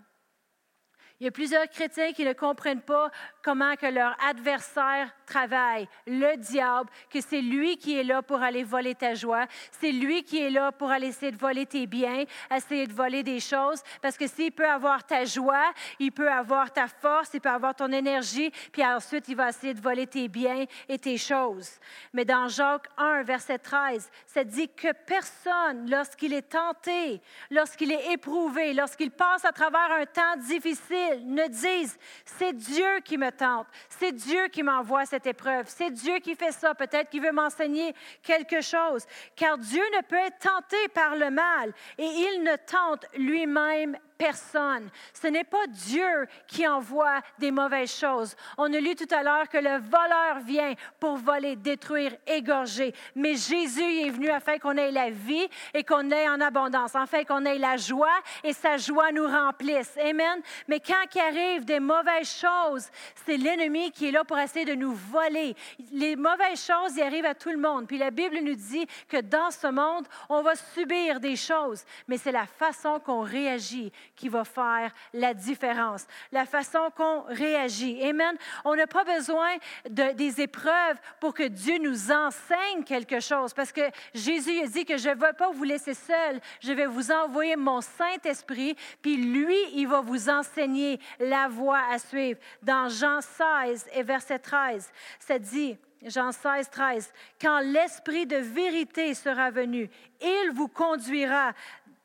il y a plusieurs chrétiens qui ne comprennent pas comment que leur adversaire travaille, le diable, que c'est lui qui est là pour aller voler ta joie, c'est lui qui est là pour aller essayer de voler tes biens, essayer de voler des choses, parce que s'il peut avoir ta joie, il peut avoir ta force, il peut avoir ton énergie, puis ensuite il va essayer de voler tes biens et tes choses. Mais dans Jacques 1, verset 13, ça dit que personne, lorsqu'il est tenté, lorsqu'il est éprouvé, lorsqu'il passe à travers un temps difficile, ne disent, c'est Dieu qui me tente, c'est Dieu qui m'envoie cette épreuve, c'est Dieu qui fait ça, peut-être qu'il veut m'enseigner quelque chose, car Dieu ne peut être tenté par le mal et il ne tente lui-même personne. Ce n'est pas Dieu qui envoie des mauvaises choses. On a lu tout à l'heure que le voleur vient pour voler, détruire, égorger. Mais Jésus est venu afin qu'on ait la vie et qu'on ait en abondance, afin qu'on ait la joie et sa joie nous remplisse. Amen. Mais quand il arrive des mauvaises choses, c'est l'ennemi qui est là pour essayer de nous voler. Les mauvaises choses, y arrivent à tout le monde. Puis la Bible nous dit que dans ce monde, on va subir des choses, mais c'est la façon qu'on réagit qui va faire la différence, la façon qu'on réagit. Amen. On n'a pas besoin de, des épreuves pour que Dieu nous enseigne quelque chose, parce que Jésus a dit que je ne vais pas vous laisser seul, je vais vous envoyer mon Saint-Esprit, puis lui, il va vous enseigner la voie à suivre. Dans Jean 16 et verset 13, ça dit, Jean 16, 13, quand l'Esprit de vérité sera venu, il vous conduira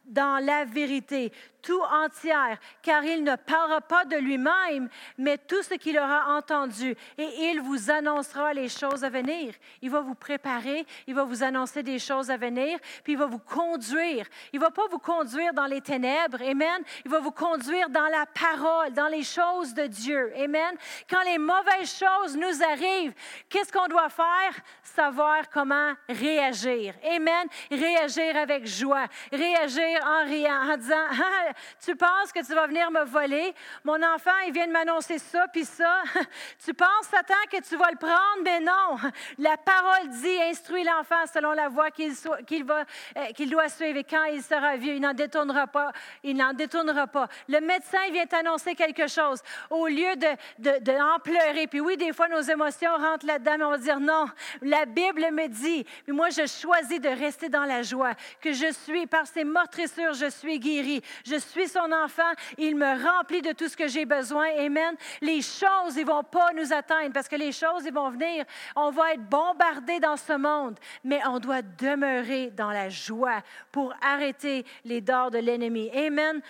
dans la vérité tout entière, car il ne parlera pas de lui-même, mais tout ce qu'il aura entendu, et il vous annoncera les choses à venir. Il va vous préparer, il va vous annoncer des choses à venir, puis il va vous conduire. Il ne va pas vous conduire dans les ténèbres, Amen. Il va vous conduire dans la parole, dans les choses de Dieu, Amen. Quand les mauvaises choses nous arrivent, qu'est-ce qu'on doit faire? Savoir comment réagir, Amen. Réagir avec joie, réagir en riant, en disant, <laughs> ah, tu penses que tu vas venir me voler? Mon enfant, il vient de m'annoncer ça, puis ça. <laughs> tu penses, Satan, que tu vas le prendre, mais non. La parole dit, instruis l'enfant selon la voie euh, qu'il doit suivre. Et quand il sera vieux, il n'en détournera pas. Il n'en détournera pas. Le médecin vient t'annoncer quelque chose. Au lieu de, pleurer, puis oui, des fois, nos émotions rentrent là-dedans, mais on va dire non. La Bible me dit, mais moi, je choisis de rester dans la joie, que je suis, par ses meurtrissures, je suis guéri. Suis son enfant, il me remplit de tout ce que j'ai besoin. Amen. Les choses, ils vont pas nous atteindre parce que les choses, ils vont venir. On va être bombardé dans ce monde, mais on doit demeurer dans la joie pour arrêter les dards de l'ennemi. Amen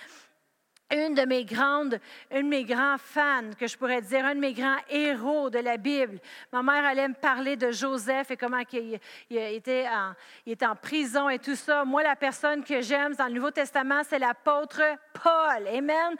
une de mes grandes, un de mes grands fans, que je pourrais dire, un de mes grands héros de la Bible. Ma mère allait me parler de Joseph et comment il, était, en, prison et tout ça. Moi, la personne que j'aime dans le Nouveau Testament, c'est l'apôtre Paul. Amen.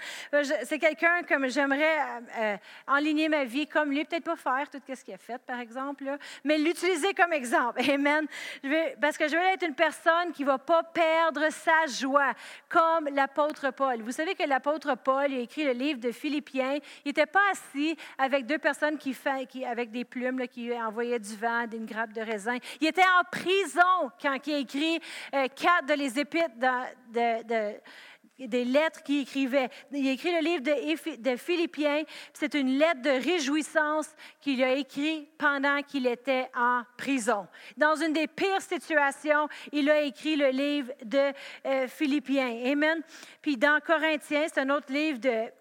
C'est quelqu'un comme j'aimerais euh, euh, enligner ma vie comme lui. Peut-être pas faire tout ce qu'il a fait, par exemple, mais l'utiliser comme exemple. <laughs> Amen. Je vais, parce que je veux être une personne qui ne va pas perdre sa joie comme l'apôtre Paul. Vous savez que l'apôtre Paul a écrit le livre de Philippiens. Il n'était pas assis avec deux personnes qui, qui avec des plumes qui envoyaient du vent, d'une grappe de raisin. Il était en prison quand il a écrit euh, quatre de les épîtres de des lettres qu'il écrivait. Il a écrit le livre de, Philippiens. C'est une lettre de réjouissance qu'il a écrit pendant qu'il était en prison. Dans une des pires situations, il a écrit le livre de euh, Philippiens. Amen. Puis dans Corinthiens, c'est un autre livre de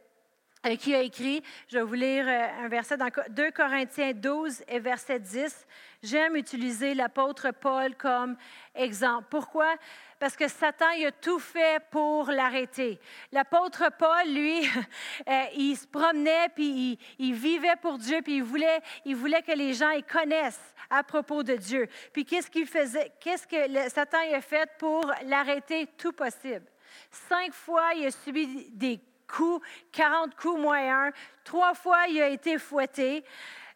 euh, qui a écrit, je vais vous lire euh, un verset dans 2 Corinthiens 12 et verset 10. J'aime utiliser l'apôtre Paul comme exemple. Pourquoi? Parce que Satan il a tout fait pour l'arrêter. L'apôtre Paul, lui, <laughs> euh, il se promenait, puis il, vivait pour Dieu, puis il voulait, il voulait que les gens y connaissent à propos de Dieu. Puis qu'est-ce qu'il faisait? Qu'est-ce que Satan a fait pour l'arrêter? Tout possible? Cinq fois, il a subi des coups, 40 coups un. Trois fois, il a été fouetté.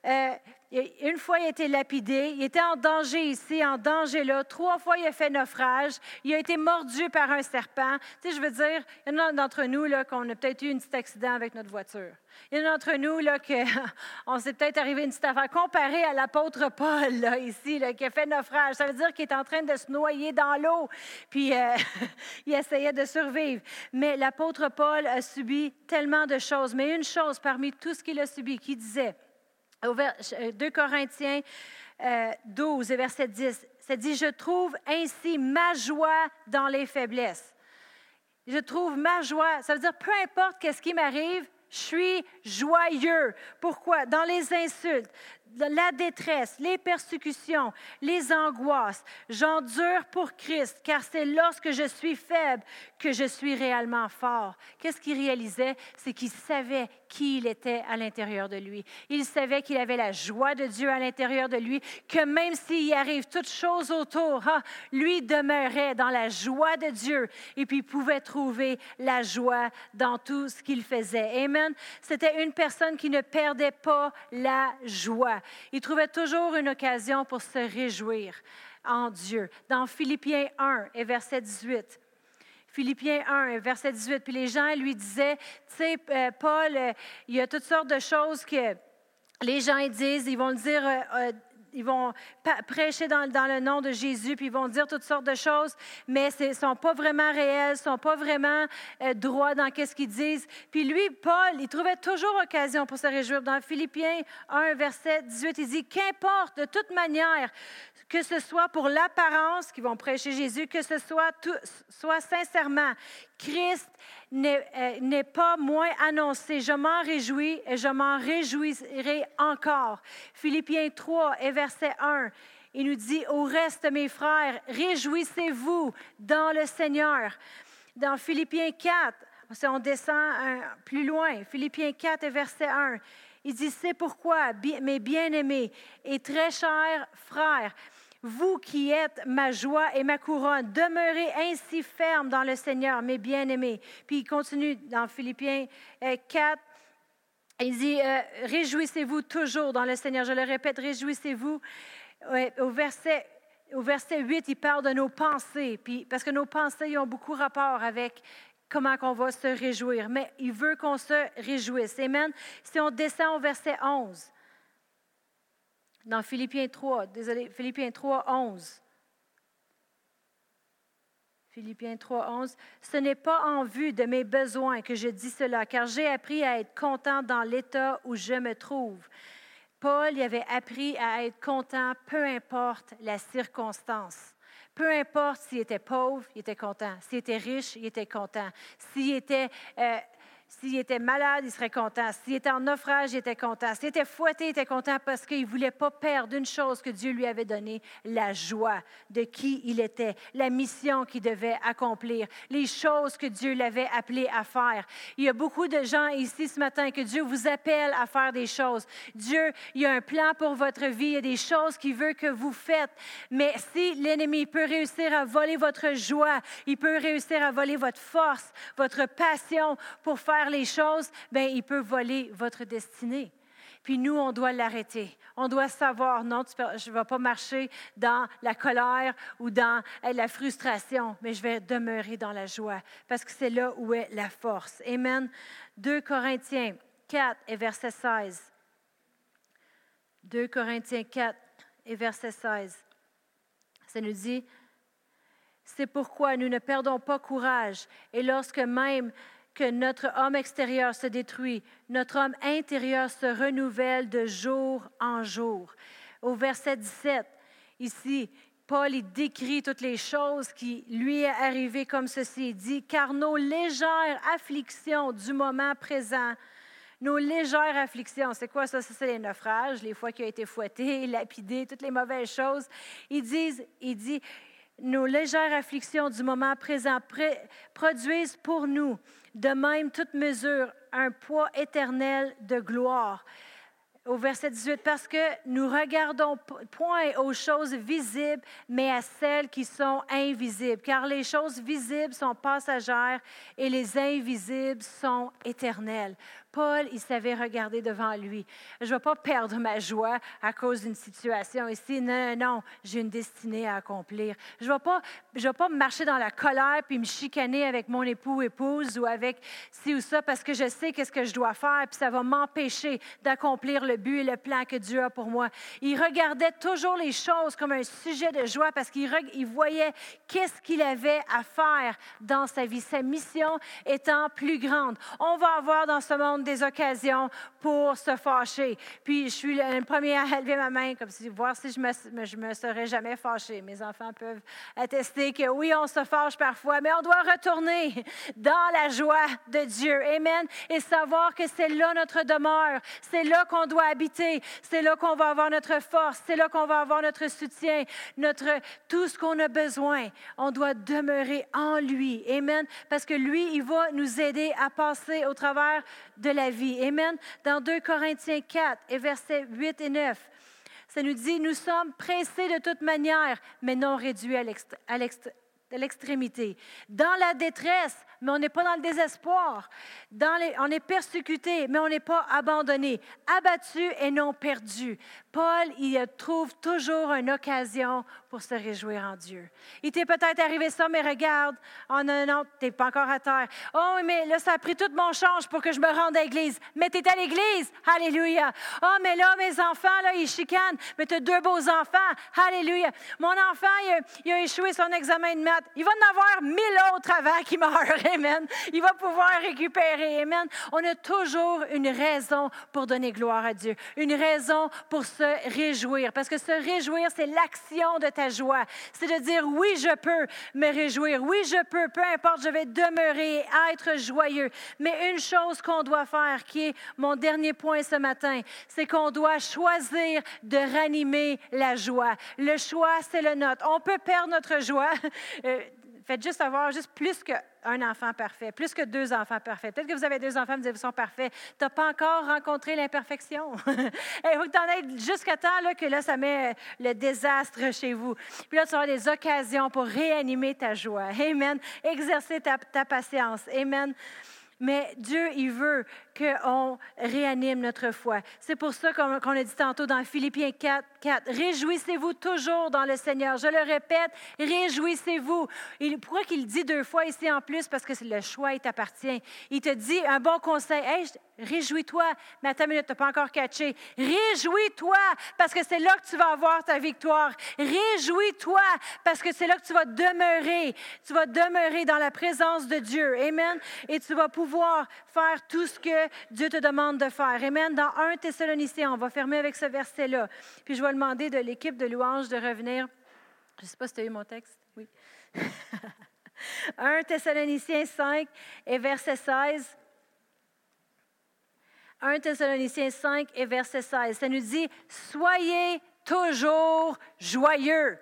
Euh, une fois, il a été lapidé. Il était en danger ici, en danger là. Trois fois, il a fait naufrage. Il a été mordu par un serpent. Tu sais, je veux dire, il y en a d'entre nous là, qu'on a peut-être eu un petit accident avec notre voiture. Il y en a d'entre nous là, qu'on <laughs> s'est peut-être arrivé une petite affaire. Comparé à l'apôtre Paul, là, ici, là, qui a fait naufrage, ça veut dire qu'il est en train de se noyer dans l'eau. Puis, euh, <laughs> il essayait de survivre. Mais l'apôtre Paul a subi tellement de choses. Mais une chose parmi tout ce qu'il a subi, qui disait, 2 euh, Corinthiens 12 euh, verset 10, ça dit, je trouve ainsi ma joie dans les faiblesses. Je trouve ma joie, ça veut dire peu importe qu'est-ce qui m'arrive, je suis joyeux. Pourquoi? Dans les insultes, la détresse, les persécutions, les angoisses. J'endure pour Christ, car c'est lorsque je suis faible que je suis réellement fort. Qu'est-ce qu'il réalisait? C'est qu'il savait qui il était à l'intérieur de lui. Il savait qu'il avait la joie de Dieu à l'intérieur de lui, que même s'il arrive toutes choses autour, ah, lui demeurait dans la joie de Dieu et puis pouvait trouver la joie dans tout ce qu'il faisait. Amen. C'était une personne qui ne perdait pas la joie. Il trouvait toujours une occasion pour se réjouir en Dieu. Dans Philippiens 1 et verset 18, Philippiens 1, verset 18. Puis les gens lui disaient, tu sais, euh, Paul, euh, il y a toutes sortes de choses que les gens disent, ils vont le dire euh, ils vont prêcher dans, le nom de Jésus, puis ils vont dire toutes sortes de choses, mais ne sont pas vraiment réels, ne sont pas vraiment euh, droits dans ce qu'ils disent. Puis lui, Paul, il trouvait toujours occasion pour se réjouir. Dans Philippiens 1, verset 18, il dit, Qu'importe, de toute manière, que ce soit pour l'apparence qu'ils vont prêcher Jésus, que ce soit, soit sincèrement, Christ euh, n'est pas moins annoncé. Je m'en réjouis et je m'en réjouirai encore. Philippiens 3 et verset verset 1, il nous dit, au reste, mes frères, réjouissez-vous dans le Seigneur. Dans Philippiens 4, on descend plus loin, Philippiens 4 verset 1, il dit, c'est pourquoi, mes bien-aimés et très chers frères, vous qui êtes ma joie et ma couronne, demeurez ainsi fermes dans le Seigneur, mes bien-aimés. Puis il continue dans Philippiens 4. Euh, il dit, euh, réjouissez-vous toujours dans le Seigneur. Je le répète, réjouissez-vous. au, verset, au verset 8, il parle de nos pensées, puis, parce que nos pensées ont beaucoup rapport avec comment on va se réjouir. Mais il veut qu'on se réjouisse. Amen. Si on descend au verset 11, dans Philippiens 3, désolé, Philippiens 3, 11. Philippiens 3, 11. Ce n'est pas en vue de mes besoins que je dis cela, car j'ai appris à être content dans l'état où je me trouve. Paul y avait appris à être content, peu importe la circonstance. Peu importe s'il était pauvre, il était content. S'il était riche, il était content. S'il était euh, s'il était malade, il serait content. S'il était en naufrage, il était content. S'il était fouetté, il était content parce qu'il ne voulait pas perdre une chose que Dieu lui avait donnée, la joie de qui il était, la mission qu'il devait accomplir, les choses que Dieu l'avait appelé à faire. Il y a beaucoup de gens ici ce matin que Dieu vous appelle à faire des choses. Dieu, il y a un plan pour votre vie, il y a des choses qu'il veut que vous faites. Mais si l'ennemi peut réussir à voler votre joie, il peut réussir à voler votre force, votre passion pour faire les choses, bien, il peut voler votre destinée. Puis nous, on doit l'arrêter. On doit savoir, non, je ne vais pas marcher dans la colère ou dans la frustration, mais je vais demeurer dans la joie, parce que c'est là où est la force. Amen. 2 Corinthiens 4 et verset 16. 2 Corinthiens 4 et verset 16. Ça nous dit, c'est pourquoi nous ne perdons pas courage. Et lorsque même que notre homme extérieur se détruit, notre homme intérieur se renouvelle de jour en jour. Au verset 17, ici, Paul décrit toutes les choses qui lui est arrivées comme ceci. Il dit, car nos légères afflictions du moment présent, nos légères afflictions, c'est quoi ça? Ça, c'est les naufrages, les fois qu'il a été fouetté, <laughs> lapidé, toutes les mauvaises choses. Ils disent, il dit, nos légères afflictions du moment présent produisent pour nous de même toute mesure un poids éternel de gloire. Au verset 18, parce que nous regardons point aux choses visibles, mais à celles qui sont invisibles, car les choses visibles sont passagères et les invisibles sont éternelles. Paul, il savait regarder devant lui. Je ne vais pas perdre ma joie à cause d'une situation ici. Non, non, non, j'ai une destinée à accomplir. Je ne vais, pas, je vais pas marcher dans la colère puis me chicaner avec mon époux, épouse ou avec ci ou ça parce que je sais qu'est-ce que je dois faire puis ça va m'empêcher d'accomplir le but et le plan que Dieu a pour moi. Il regardait toujours les choses comme un sujet de joie parce qu'il il voyait qu'est-ce qu'il avait à faire dans sa vie, sa mission étant plus grande. On va avoir dans ce monde des occasions pour se fâcher. Puis je suis le premier à lever ma main, comme si voir si je me, je me serais jamais fâchée. Mes enfants peuvent attester que oui, on se fâche parfois, mais on doit retourner dans la joie de Dieu. Amen. Et savoir que c'est là notre demeure, c'est là qu'on doit habiter, c'est là qu'on va avoir notre force, c'est là qu'on va avoir notre soutien, notre tout ce qu'on a besoin. On doit demeurer en lui. Amen. Parce que lui, il va nous aider à passer au travers de la vie. Amen. Dans 2 Corinthiens 4 et versets 8 et 9, ça nous dit, nous sommes pressés de toute manière, mais non réduits à l'extrémité. Dans la détresse, mais on n'est pas dans le désespoir. On est persécuté, mais on n'est pas abandonné. Abattu et non perdu. Paul, il trouve toujours une occasion pour se réjouir en Dieu. Il t'est peut-être arrivé ça, mais regarde, oh non, non, tu n'es pas encore à terre. Oh, mais là, ça a pris tout mon change pour que je me rende à l'église. Mais tu es à l'église. Alléluia. Oh, mais là, mes enfants, là, ils chicanent. Mais tu as deux beaux enfants. Alléluia. Mon enfant, il a, échoué son examen de maths. Il va en avoir mille autres avant qu'il meure. <laughs> Amen. Il va pouvoir récupérer. Amen. On a toujours une raison pour donner gloire à Dieu. Une raison pour se réjouir. Parce que se réjouir, c'est l'action de ta joie. C'est de dire, oui, je peux me réjouir. Oui, je peux. Peu importe, je vais demeurer, être joyeux. Mais une chose qu'on doit faire, qui est mon dernier point ce matin, c'est qu'on doit choisir de ranimer la joie. Le choix, c'est le nôtre. On peut perdre notre joie. <laughs> Euh, faites juste avoir juste plus qu'un enfant parfait, plus que deux enfants parfaits. Peut-être que vous avez deux enfants, vous ils sont parfaits. Tu n'as pas encore rencontré l'imperfection. <laughs> Il faut que tu en jusqu'à temps là, que là, ça met le désastre chez vous. Puis là, tu auras des occasions pour réanimer ta joie. Amen. Exercer ta, ta patience. Amen. Mais Dieu, il veut qu'on réanime notre foi. C'est pour ça qu'on a dit tantôt dans Philippiens 4, 4 Réjouissez-vous toujours dans le Seigneur. Je le répète, réjouissez-vous. Pourquoi qu'il dit deux fois ici en plus? Parce que le choix, il t'appartient. Il te dit un bon conseil. Hey, réjouis-toi. Mais attends une minute, tu pas encore catché. Réjouis-toi parce que c'est là que tu vas avoir ta victoire. Réjouis-toi parce que c'est là que tu vas demeurer. Tu vas demeurer dans la présence de Dieu. Amen. Et tu vas pouvoir faire tout ce que Dieu te demande de faire. Amen. Dans 1 Thessaloniciens, on va fermer avec ce verset-là. Puis je vais demander de l'équipe de louange de revenir. Je ne sais pas si tu as eu mon texte. Oui. <laughs> 1 Thessaloniciens 5 et verset 16. 1 Thessaloniciens 5 et verset 16. Ça nous dit, soyez toujours joyeux.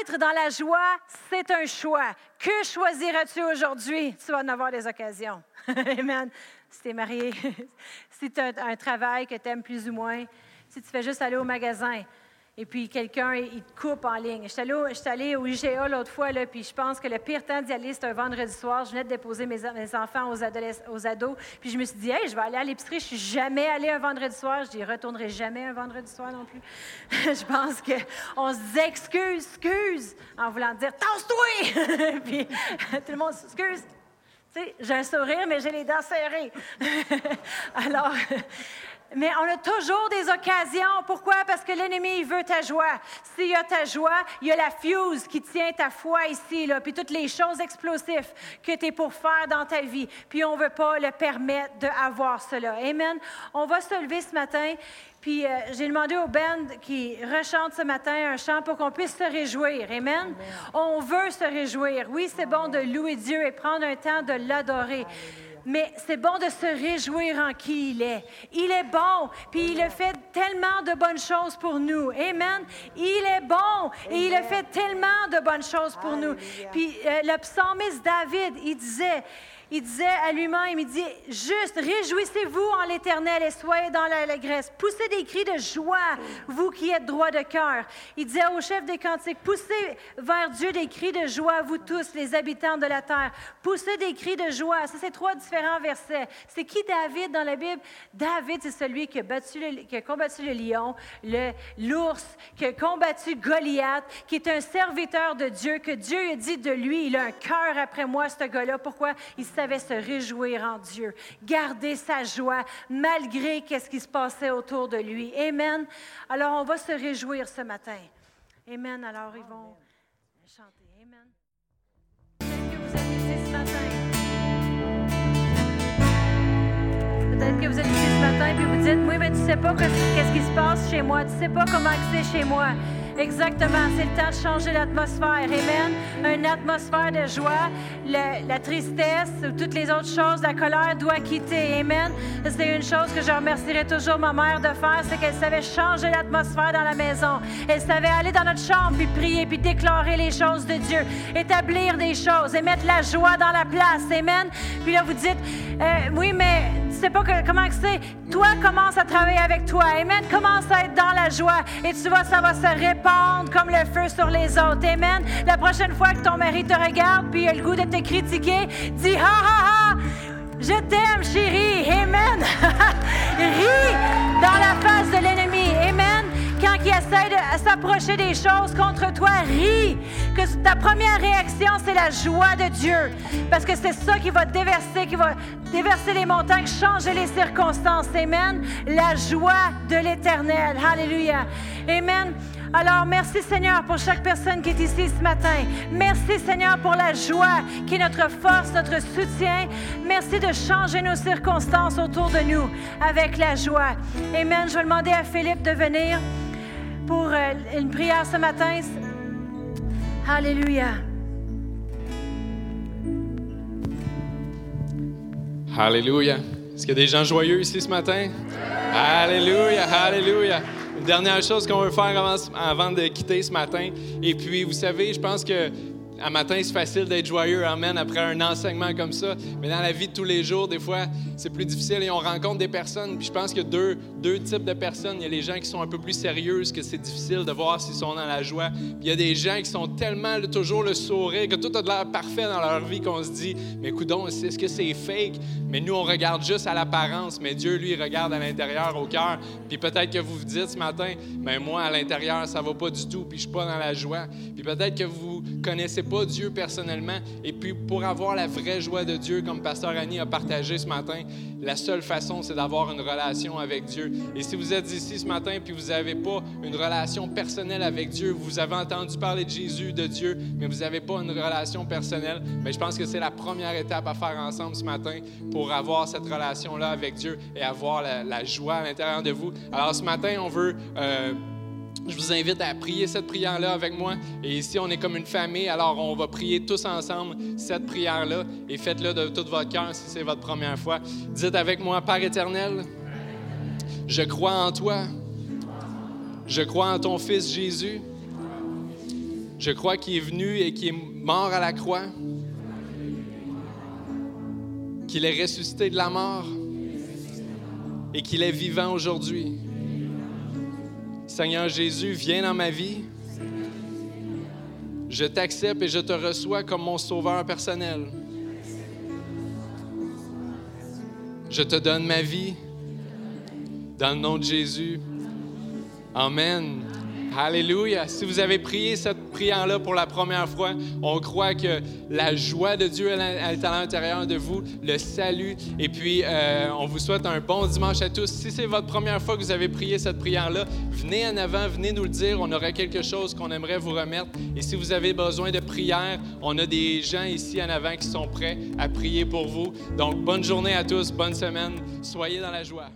Être dans la joie, c'est un choix. Que choisiras-tu aujourd'hui? Tu vas en avoir des occasions. <laughs> Amen. Si tu es marié, <laughs> si tu as un travail que tu aimes plus ou moins, si tu fais juste aller au magasin, et puis quelqu'un, il te coupe en ligne. Je suis allée, au IGA l'autre fois, là, puis je pense que le pire temps d'y aller, c'est un vendredi soir. Je venais de déposer mes, enfants aux, ados. Puis je me suis dit, hey, je vais aller à l'épicerie. Je suis jamais allée un vendredi soir. Je n'y retournerai jamais un vendredi soir non plus. <laughs> je pense qu'on se excuse, excuse, en voulant dire, tasse-toi! <laughs> puis tout le monde, excuse, j'ai un sourire, mais j'ai les dents serrées. <laughs> Alors, <laughs> mais on a toujours des occasions. Pourquoi? Parce que l'ennemi, il veut ta joie. S'il y a ta joie, il y a la fuse qui tient ta foi ici, là, puis toutes les choses explosives que tu es pour faire dans ta vie. Puis on ne veut pas le permettre d'avoir cela. Amen. On va se lever ce matin. Puis euh, j'ai demandé au band qui rechante ce matin un chant pour qu'on puisse se réjouir. Amen. On veut se réjouir. Oui, c'est bon de louer Dieu et prendre un temps de l'adorer mais c'est bon de se réjouir en qui il est. Il est bon, puis il a fait tellement de bonnes choses pour nous. Amen. Il est bon et il a fait tellement de bonnes choses pour nous. Puis euh, le psalmiste David, il disait, il disait à lui-même, il dit, juste, réjouissez-vous en l'Éternel et soyez dans l'allégresse. Poussez des cris de joie, vous qui êtes droit de cœur. Il disait au chef des cantiques, poussez vers Dieu des cris de joie, vous tous, les habitants de la terre. Poussez des cris de joie. Ça, c'est trois différents versets. C'est qui David dans la Bible? David, c'est celui qui a, battu qui a combattu le lion, l'ours, qui a combattu Goliath, qui est un serviteur de Dieu, que Dieu a dit de lui, il a un cœur après moi, ce gars-là. Pourquoi? Savait se réjouir en Dieu, garder sa joie malgré ce qui se passait autour de lui. Amen. Alors, on va se réjouir ce matin. Amen. Alors, ils vont chanter. Amen. Peut-être que vous ici ce matin. Peut-être que vous ce matin et vous dites, oui, mais tu sais pas qu'est-ce qui se passe chez moi. Tu sais pas comment c'est chez moi. Exactement. C'est le temps de changer l'atmosphère. Amen. Une atmosphère de joie. la tristesse, toutes les autres choses, la colère doit quitter. Amen. C'est une chose que je remercierai toujours ma mère de faire, c'est qu'elle savait changer l'atmosphère dans la maison. Elle savait aller dans notre chambre puis prier puis déclarer les choses de Dieu, établir des choses et mettre la joie dans la place. Amen. Puis là, vous dites, euh, oui, mais tu sais pas comment c'est? Toi, commence à travailler avec toi. Amen. Commence à être dans la joie et tu vois, ça va se répandre comme le feu sur les autres. Amen. La prochaine fois que ton mari te regarde puis il a le goût de te critiquer, dis ha ha ha. Je t'aime, chérie. Amen. <laughs> Ris dans la face de l'ennemi. Amen. Quand il essaie de s'approcher des choses contre toi, ris. Que ta première réaction, c'est la joie de Dieu. Parce que c'est ça qui va déverser, qui va déverser les montagnes, changer les circonstances. Amen. La joie de l'éternel. Alléluia. Amen. Alors, merci Seigneur pour chaque personne qui est ici ce matin. Merci Seigneur pour la joie qui est notre force, notre soutien. Merci de changer nos circonstances autour de nous avec la joie. Amen. Je vais demander à Philippe de venir pour euh, une prière ce matin. Alléluia. Alléluia. Est-ce qu'il y a des gens joyeux ici ce matin? Alléluia, Alléluia. Dernière chose qu'on veut faire avant, avant, de quitter ce matin. Et puis, vous savez, je pense que un matin, c'est facile d'être joyeux, amen, après un enseignement comme ça. Mais dans la vie de tous les jours, des fois, c'est plus difficile et on rencontre des personnes. Puis je pense qu'il y a deux, deux types de personnes. Il y a les gens qui sont un peu plus sérieuses, que c'est difficile de voir s'ils sont dans la joie. Puis il y a des gens qui sont tellement toujours le sourire, que tout a l'air parfait dans leur vie qu'on se dit, mais coudon, est-ce que c'est fake? Mais nous, on regarde juste à l'apparence, mais Dieu, lui, regarde à l'intérieur, au cœur. Puis peut-être que vous vous dites ce matin, mais moi, à l'intérieur, ça va pas du tout, puis je suis pas dans la joie. Puis peut-être que vous connaissez pas Dieu personnellement. Et puis, pour avoir la vraie joie de Dieu, comme Pasteur Annie a partagé ce matin, la seule façon, c'est d'avoir une relation avec Dieu. Et si vous êtes ici ce matin puis vous n'avez pas une relation personnelle avec Dieu, vous avez entendu parler de Jésus, de Dieu, mais vous n'avez pas une relation personnelle, mais je pense que c'est la première étape à faire ensemble ce matin pour avoir cette relation-là avec Dieu et avoir la, joie à l'intérieur de vous. Alors ce matin, on veut... Euh, je vous invite à prier cette prière-là avec moi. Et ici, on est comme une famille, alors on va prier tous ensemble cette prière-là et faites-le de tout votre cœur si c'est votre première fois. Dites avec moi, Père éternel, je crois en toi. Je crois en ton Fils Jésus. Je crois qu'il est venu et qu'il est mort à la croix. Qu'il est ressuscité de la mort et qu'il est vivant aujourd'hui. Seigneur Jésus, viens dans ma vie. Je t'accepte et je te reçois comme mon sauveur personnel. Je te donne ma vie dans le nom de Jésus. Amen. Alléluia. Si vous avez prié cette prière-là pour la première fois, on croit que la joie de Dieu est à l'intérieur de vous, le salut. Et puis, euh, on vous souhaite un bon dimanche à tous. Si c'est votre première fois que vous avez prié cette prière-là, venez en avant, venez nous le dire. On aurait quelque chose qu'on aimerait vous remettre. Et si vous avez besoin de prière, on a des gens ici en avant qui sont prêts à prier pour vous. Donc, bonne journée à tous, bonne semaine. Soyez dans la joie.